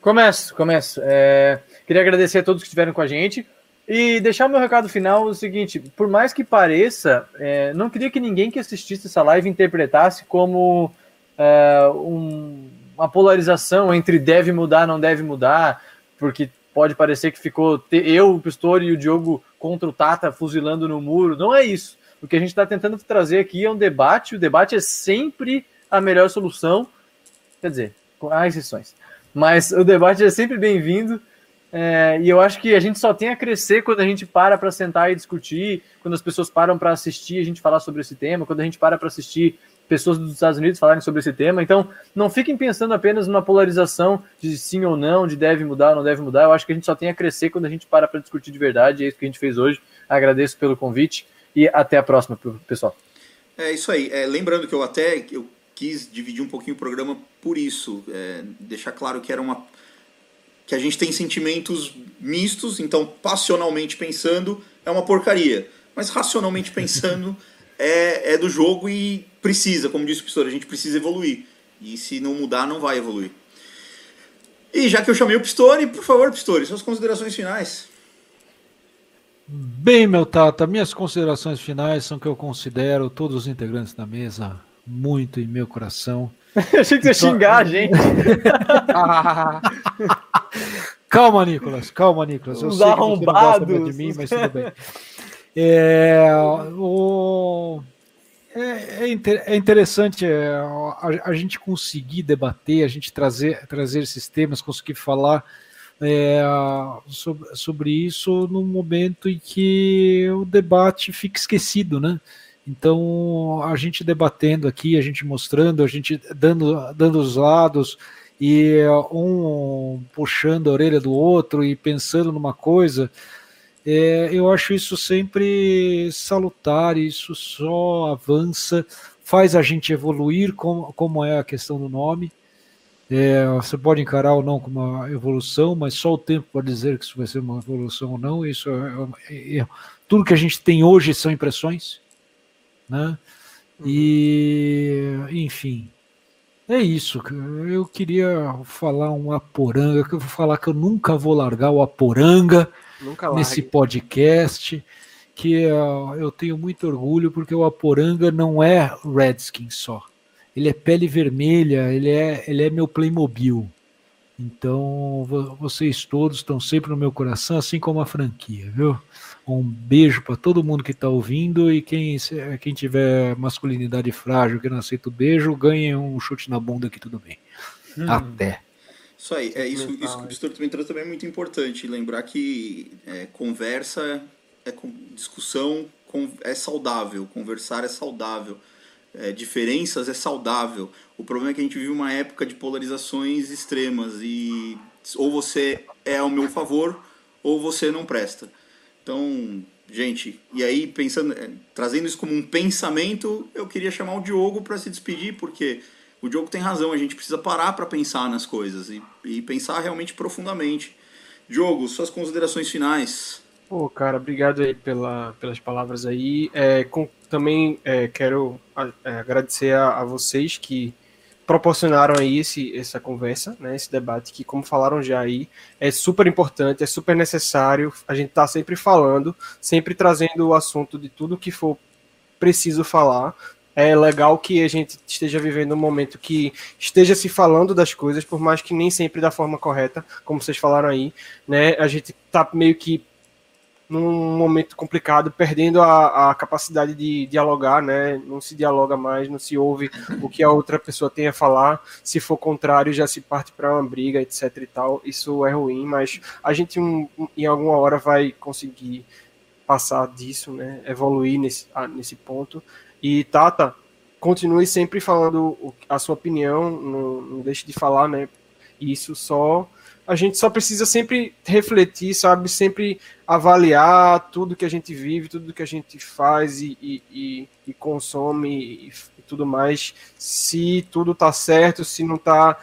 Começo, começo. É, queria agradecer a todos que estiveram com a gente e deixar o meu recado final o seguinte: por mais que pareça, é, não queria que ninguém que assistisse essa live interpretasse como é, um- uma polarização entre deve mudar, não deve mudar, porque pode parecer que ficou eu, o Pistori e o Diogo contra o Tata fuzilando no muro. Não é isso. O que a gente está tentando trazer aqui é um debate. O debate é sempre a melhor solução. Quer dizer, há exceções. Mas o debate é sempre bem-vindo. É, e eu acho que a gente só tem a crescer quando a gente para para sentar e discutir, quando as pessoas param para assistir a gente falar sobre esse tema, quando a gente para para assistir pessoas dos Estados Unidos falarem sobre esse tema. Então, não fiquem pensando apenas numa polarização de sim ou não, de deve mudar ou não deve mudar. Eu acho que a gente só tem a crescer quando a gente para para discutir de verdade. É isso que a gente fez hoje. Agradeço pelo convite E até a próxima, pessoal. É isso aí. É, lembrando que eu até eu quis dividir um pouquinho o programa por isso, é, deixar claro que era uma que a gente tem sentimentos mistos, então passionalmente pensando é uma porcaria, mas racionalmente pensando é, é do jogo e precisa, como disse o professor, a gente precisa evoluir. E se não mudar, não vai evoluir. E já que eu chamei o Pistori, por favor, Pistori, suas considerações finais. Bem, meu Tata, minhas considerações finais são que eu considero todos os integrantes da mesa muito em meu coração. Achei que você ia xingar a gente. calma, Nicolas, calma, Nicolas. Eu Os sei que você não gosta arrombados. de mim, mas tudo bem. É, o- é, é é interessante é, a, a gente conseguir debater, a gente trazer, trazer esses temas, conseguir falar é, sobre, sobre isso num momento em que o debate fica esquecido, né? Então, a gente debatendo aqui, a gente mostrando, a gente dando, dando os lados e um puxando a orelha do outro e pensando numa coisa, é, eu acho isso sempre salutar, isso só avança, faz a gente evoluir, como, como é a questão do nome. É, você pode encarar ou não como uma evolução, mas só o tempo pode dizer que isso vai ser uma evolução ou não. Isso é, é- é- tudo que a gente tem hoje são impressões, né? E enfim, é isso. Eu queria falar um Aporanga, que eu vou falar que eu nunca vou largar o Aporanga Nunca nesse podcast, que uh, eu tenho muito orgulho porque o Aporanga não é Redskins só. Ele é pele vermelha, ele é, ele é meu Playmobil. Então, vo- vocês todos estão sempre no meu coração, assim como a franquia, viu? Um beijo para todo mundo que está ouvindo e quem, quem tiver masculinidade frágil, que não aceita o beijo, ganhe um chute na bunda que tudo bem. Até. Isso aí, é isso, isso que o. Pistori também trouxe também é muito importante. Lembrar que é, conversa, é com- discussão é saudável, conversar é saudável, é, diferenças é saudável. O problema é que a gente vive uma época de polarizações extremas e ou você é ao meu favor ou você não presta. Então, gente, e aí pensando, é, trazendo isso como um pensamento, eu queria chamar o Diogo para se despedir, porque o Diogo tem razão, a gente precisa parar para pensar nas coisas e, e pensar realmente profundamente. Diogo, suas considerações finais. Pô, cara, obrigado aí pela, pelas palavras aí. É, com- também é, quero é, agradecer a, a vocês que proporcionaram aí esse, essa conversa, né, esse debate que, como falaram já aí, é super importante, é super necessário. A gente tá sempre falando, sempre trazendo o assunto de tudo que for preciso falar. É legal que a gente esteja vivendo um momento que esteja se falando das coisas, por mais que nem sempre da forma correta, como vocês falaram aí, né? A gente tá meio que num momento complicado, perdendo a, a capacidade de dialogar, né? Não se dialoga mais, não se ouve o que a outra pessoa tem a falar. Se for contrário, já se parte para uma briga, etc e tal. Isso é ruim, mas a gente um, em alguma hora vai conseguir passar disso, né? Evoluir nesse, ah, nesse ponto. E Tata, continue sempre falando a sua opinião, não, não deixe de falar, né? Isso só a gente só precisa sempre refletir, sabe? Sempre avaliar tudo que a gente vive, tudo que a gente faz e, e, e- e consome e, tudo mais. Se tudo tá certo, se não tá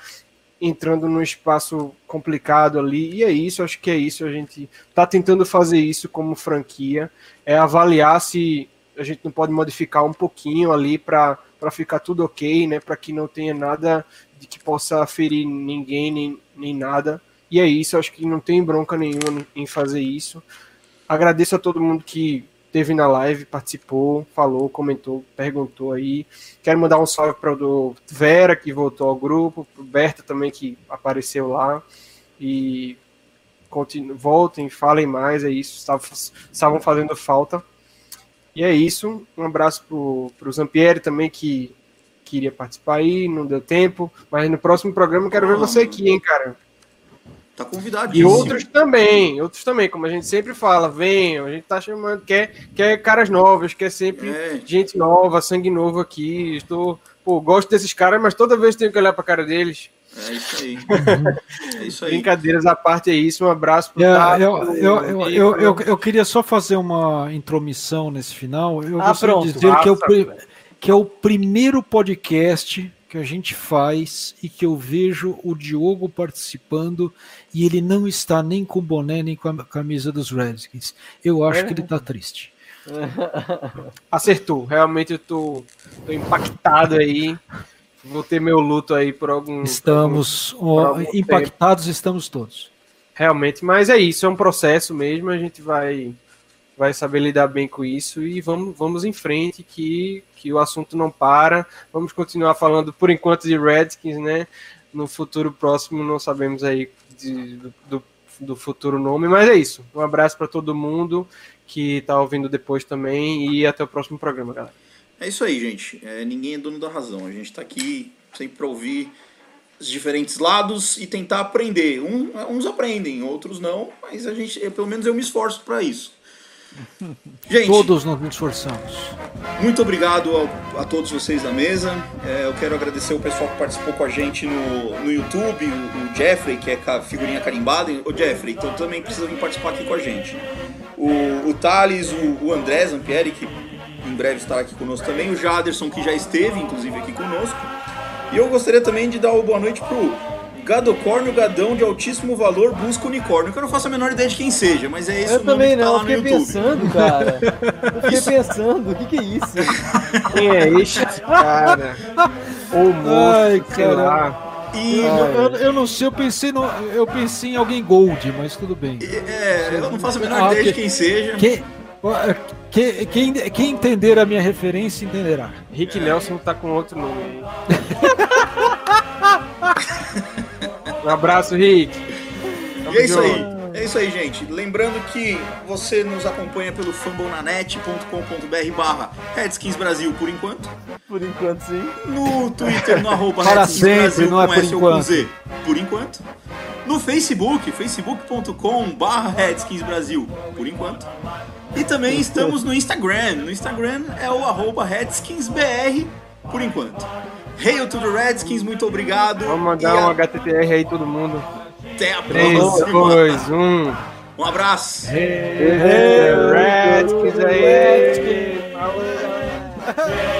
entrando num espaço complicado ali. E é isso, acho que é isso. A gente tá tentando fazer isso como franquia. É avaliar se a gente não pode modificar um pouquinho ali para ficar tudo ok, né? Para que não tenha nada de que possa ferir ninguém nem, nem nada. E é isso, acho que não tem bronca nenhuma em fazer isso. Agradeço a todo mundo que teve na live, participou, falou, comentou, perguntou aí. Quero mandar um salve para o Vera, que voltou ao grupo, para Berta também, que apareceu lá. E continu, voltem, falem mais, é isso, estavam, estavam fazendo falta. E é isso, um abraço para o Zampieri também, que queria participar aí, não deu tempo, mas no próximo programa quero ver você aqui, hein, cara. Tá E convidadíssimo. outros também, outros também, como a gente sempre fala, venham, a gente tá chamando, quer, quer caras novas, quer sempre É, gente nova, sangue novo aqui. Estou, pô, gosto desses caras, mas toda vez tenho que olhar pra cara deles. É isso aí. É isso aí. Brincadeiras à parte é isso. Um abraço pro É, Tato, eu, eu, eu, eu, eu, eu queria só fazer uma intromissão nesse final. Eu Ah, gostaria pronto. de dizer que é, o, que é o primeiro podcast que a gente faz e que eu vejo o Diogo participando e ele não está nem com boné nem com a camisa dos Redskins. Eu acho que ele está triste. Acertou. Realmente eu tô, tô impactado aí. Vou ter meu luto aí por algum. Estamos por algum tempo. impactados, estamos todos. Realmente, mas é isso, é um processo mesmo, a gente vai vai saber lidar bem com isso e vamos, vamos em frente que, que o assunto não para. Vamos continuar falando por enquanto de Redskins, né? No futuro próximo não sabemos aí de- do, do futuro nome, mas é isso. Um abraço para todo mundo que está ouvindo depois também e até o próximo programa, galera. É isso aí, gente. É, ninguém é dono da razão. A gente tá aqui sempre para ouvir os diferentes lados e tentar aprender. Um- uns aprendem, outros não, mas a gente, pelo menos eu me esforço para isso. Gente, Todos nós nos esforçamos. muito obrigado ao- a todos vocês da mesa. É, eu quero agradecer o pessoal que participou com a gente no, no YouTube, o, o Jeffrey, que é ca- figurinha carimbada. Ô Jeffrey, então também precisa vir participar aqui com a gente. O, o Thales, o, o André Zampieri, que em breve estará aqui conosco também. O Jaderson, que já esteve, inclusive, aqui conosco. E eu gostaria também de dar uma boa noite pro Gadocórnio Gadão de altíssimo valor busca unicórnio, que eu não faço a menor ideia de quem seja, mas é esse Eu o nome também que tá não, lá eu fiquei pensando, cara. Eu fiquei pensando, o que, que é isso? Quem é este cara? Ou moço, Ai, sei cara. lá. E Eu, eu não sei, eu pensei, no, eu pensei em alguém Gold, mas tudo bem. é, eu não faço a menor Ah, ideia de quem seja. Quem, quem, quem, quem entender a minha referência entenderá. Rick Nelson tá com outro nome aí. um abraço, Rick. E é isso aí. É isso aí, gente. Lembrando que você nos acompanha pelo fambonanet.com.br barra Redskins Brasil por enquanto. Por enquanto, sim. No Twitter, no arroba Para Redskins sempre, Brasil não é com por S ou com enquanto. Z, por enquanto. No Facebook, facebook.com barra Redskins Brasil, por enquanto. E também estamos no Instagram. No Instagram é o arroba RedskinsBR, por enquanto. Hail to the Redskins, muito obrigado. Vamos E mandar um HTTR aí todo mundo. até a 3, próxima. 2, 1. Um abraço. Redskins aí. Falou, galera.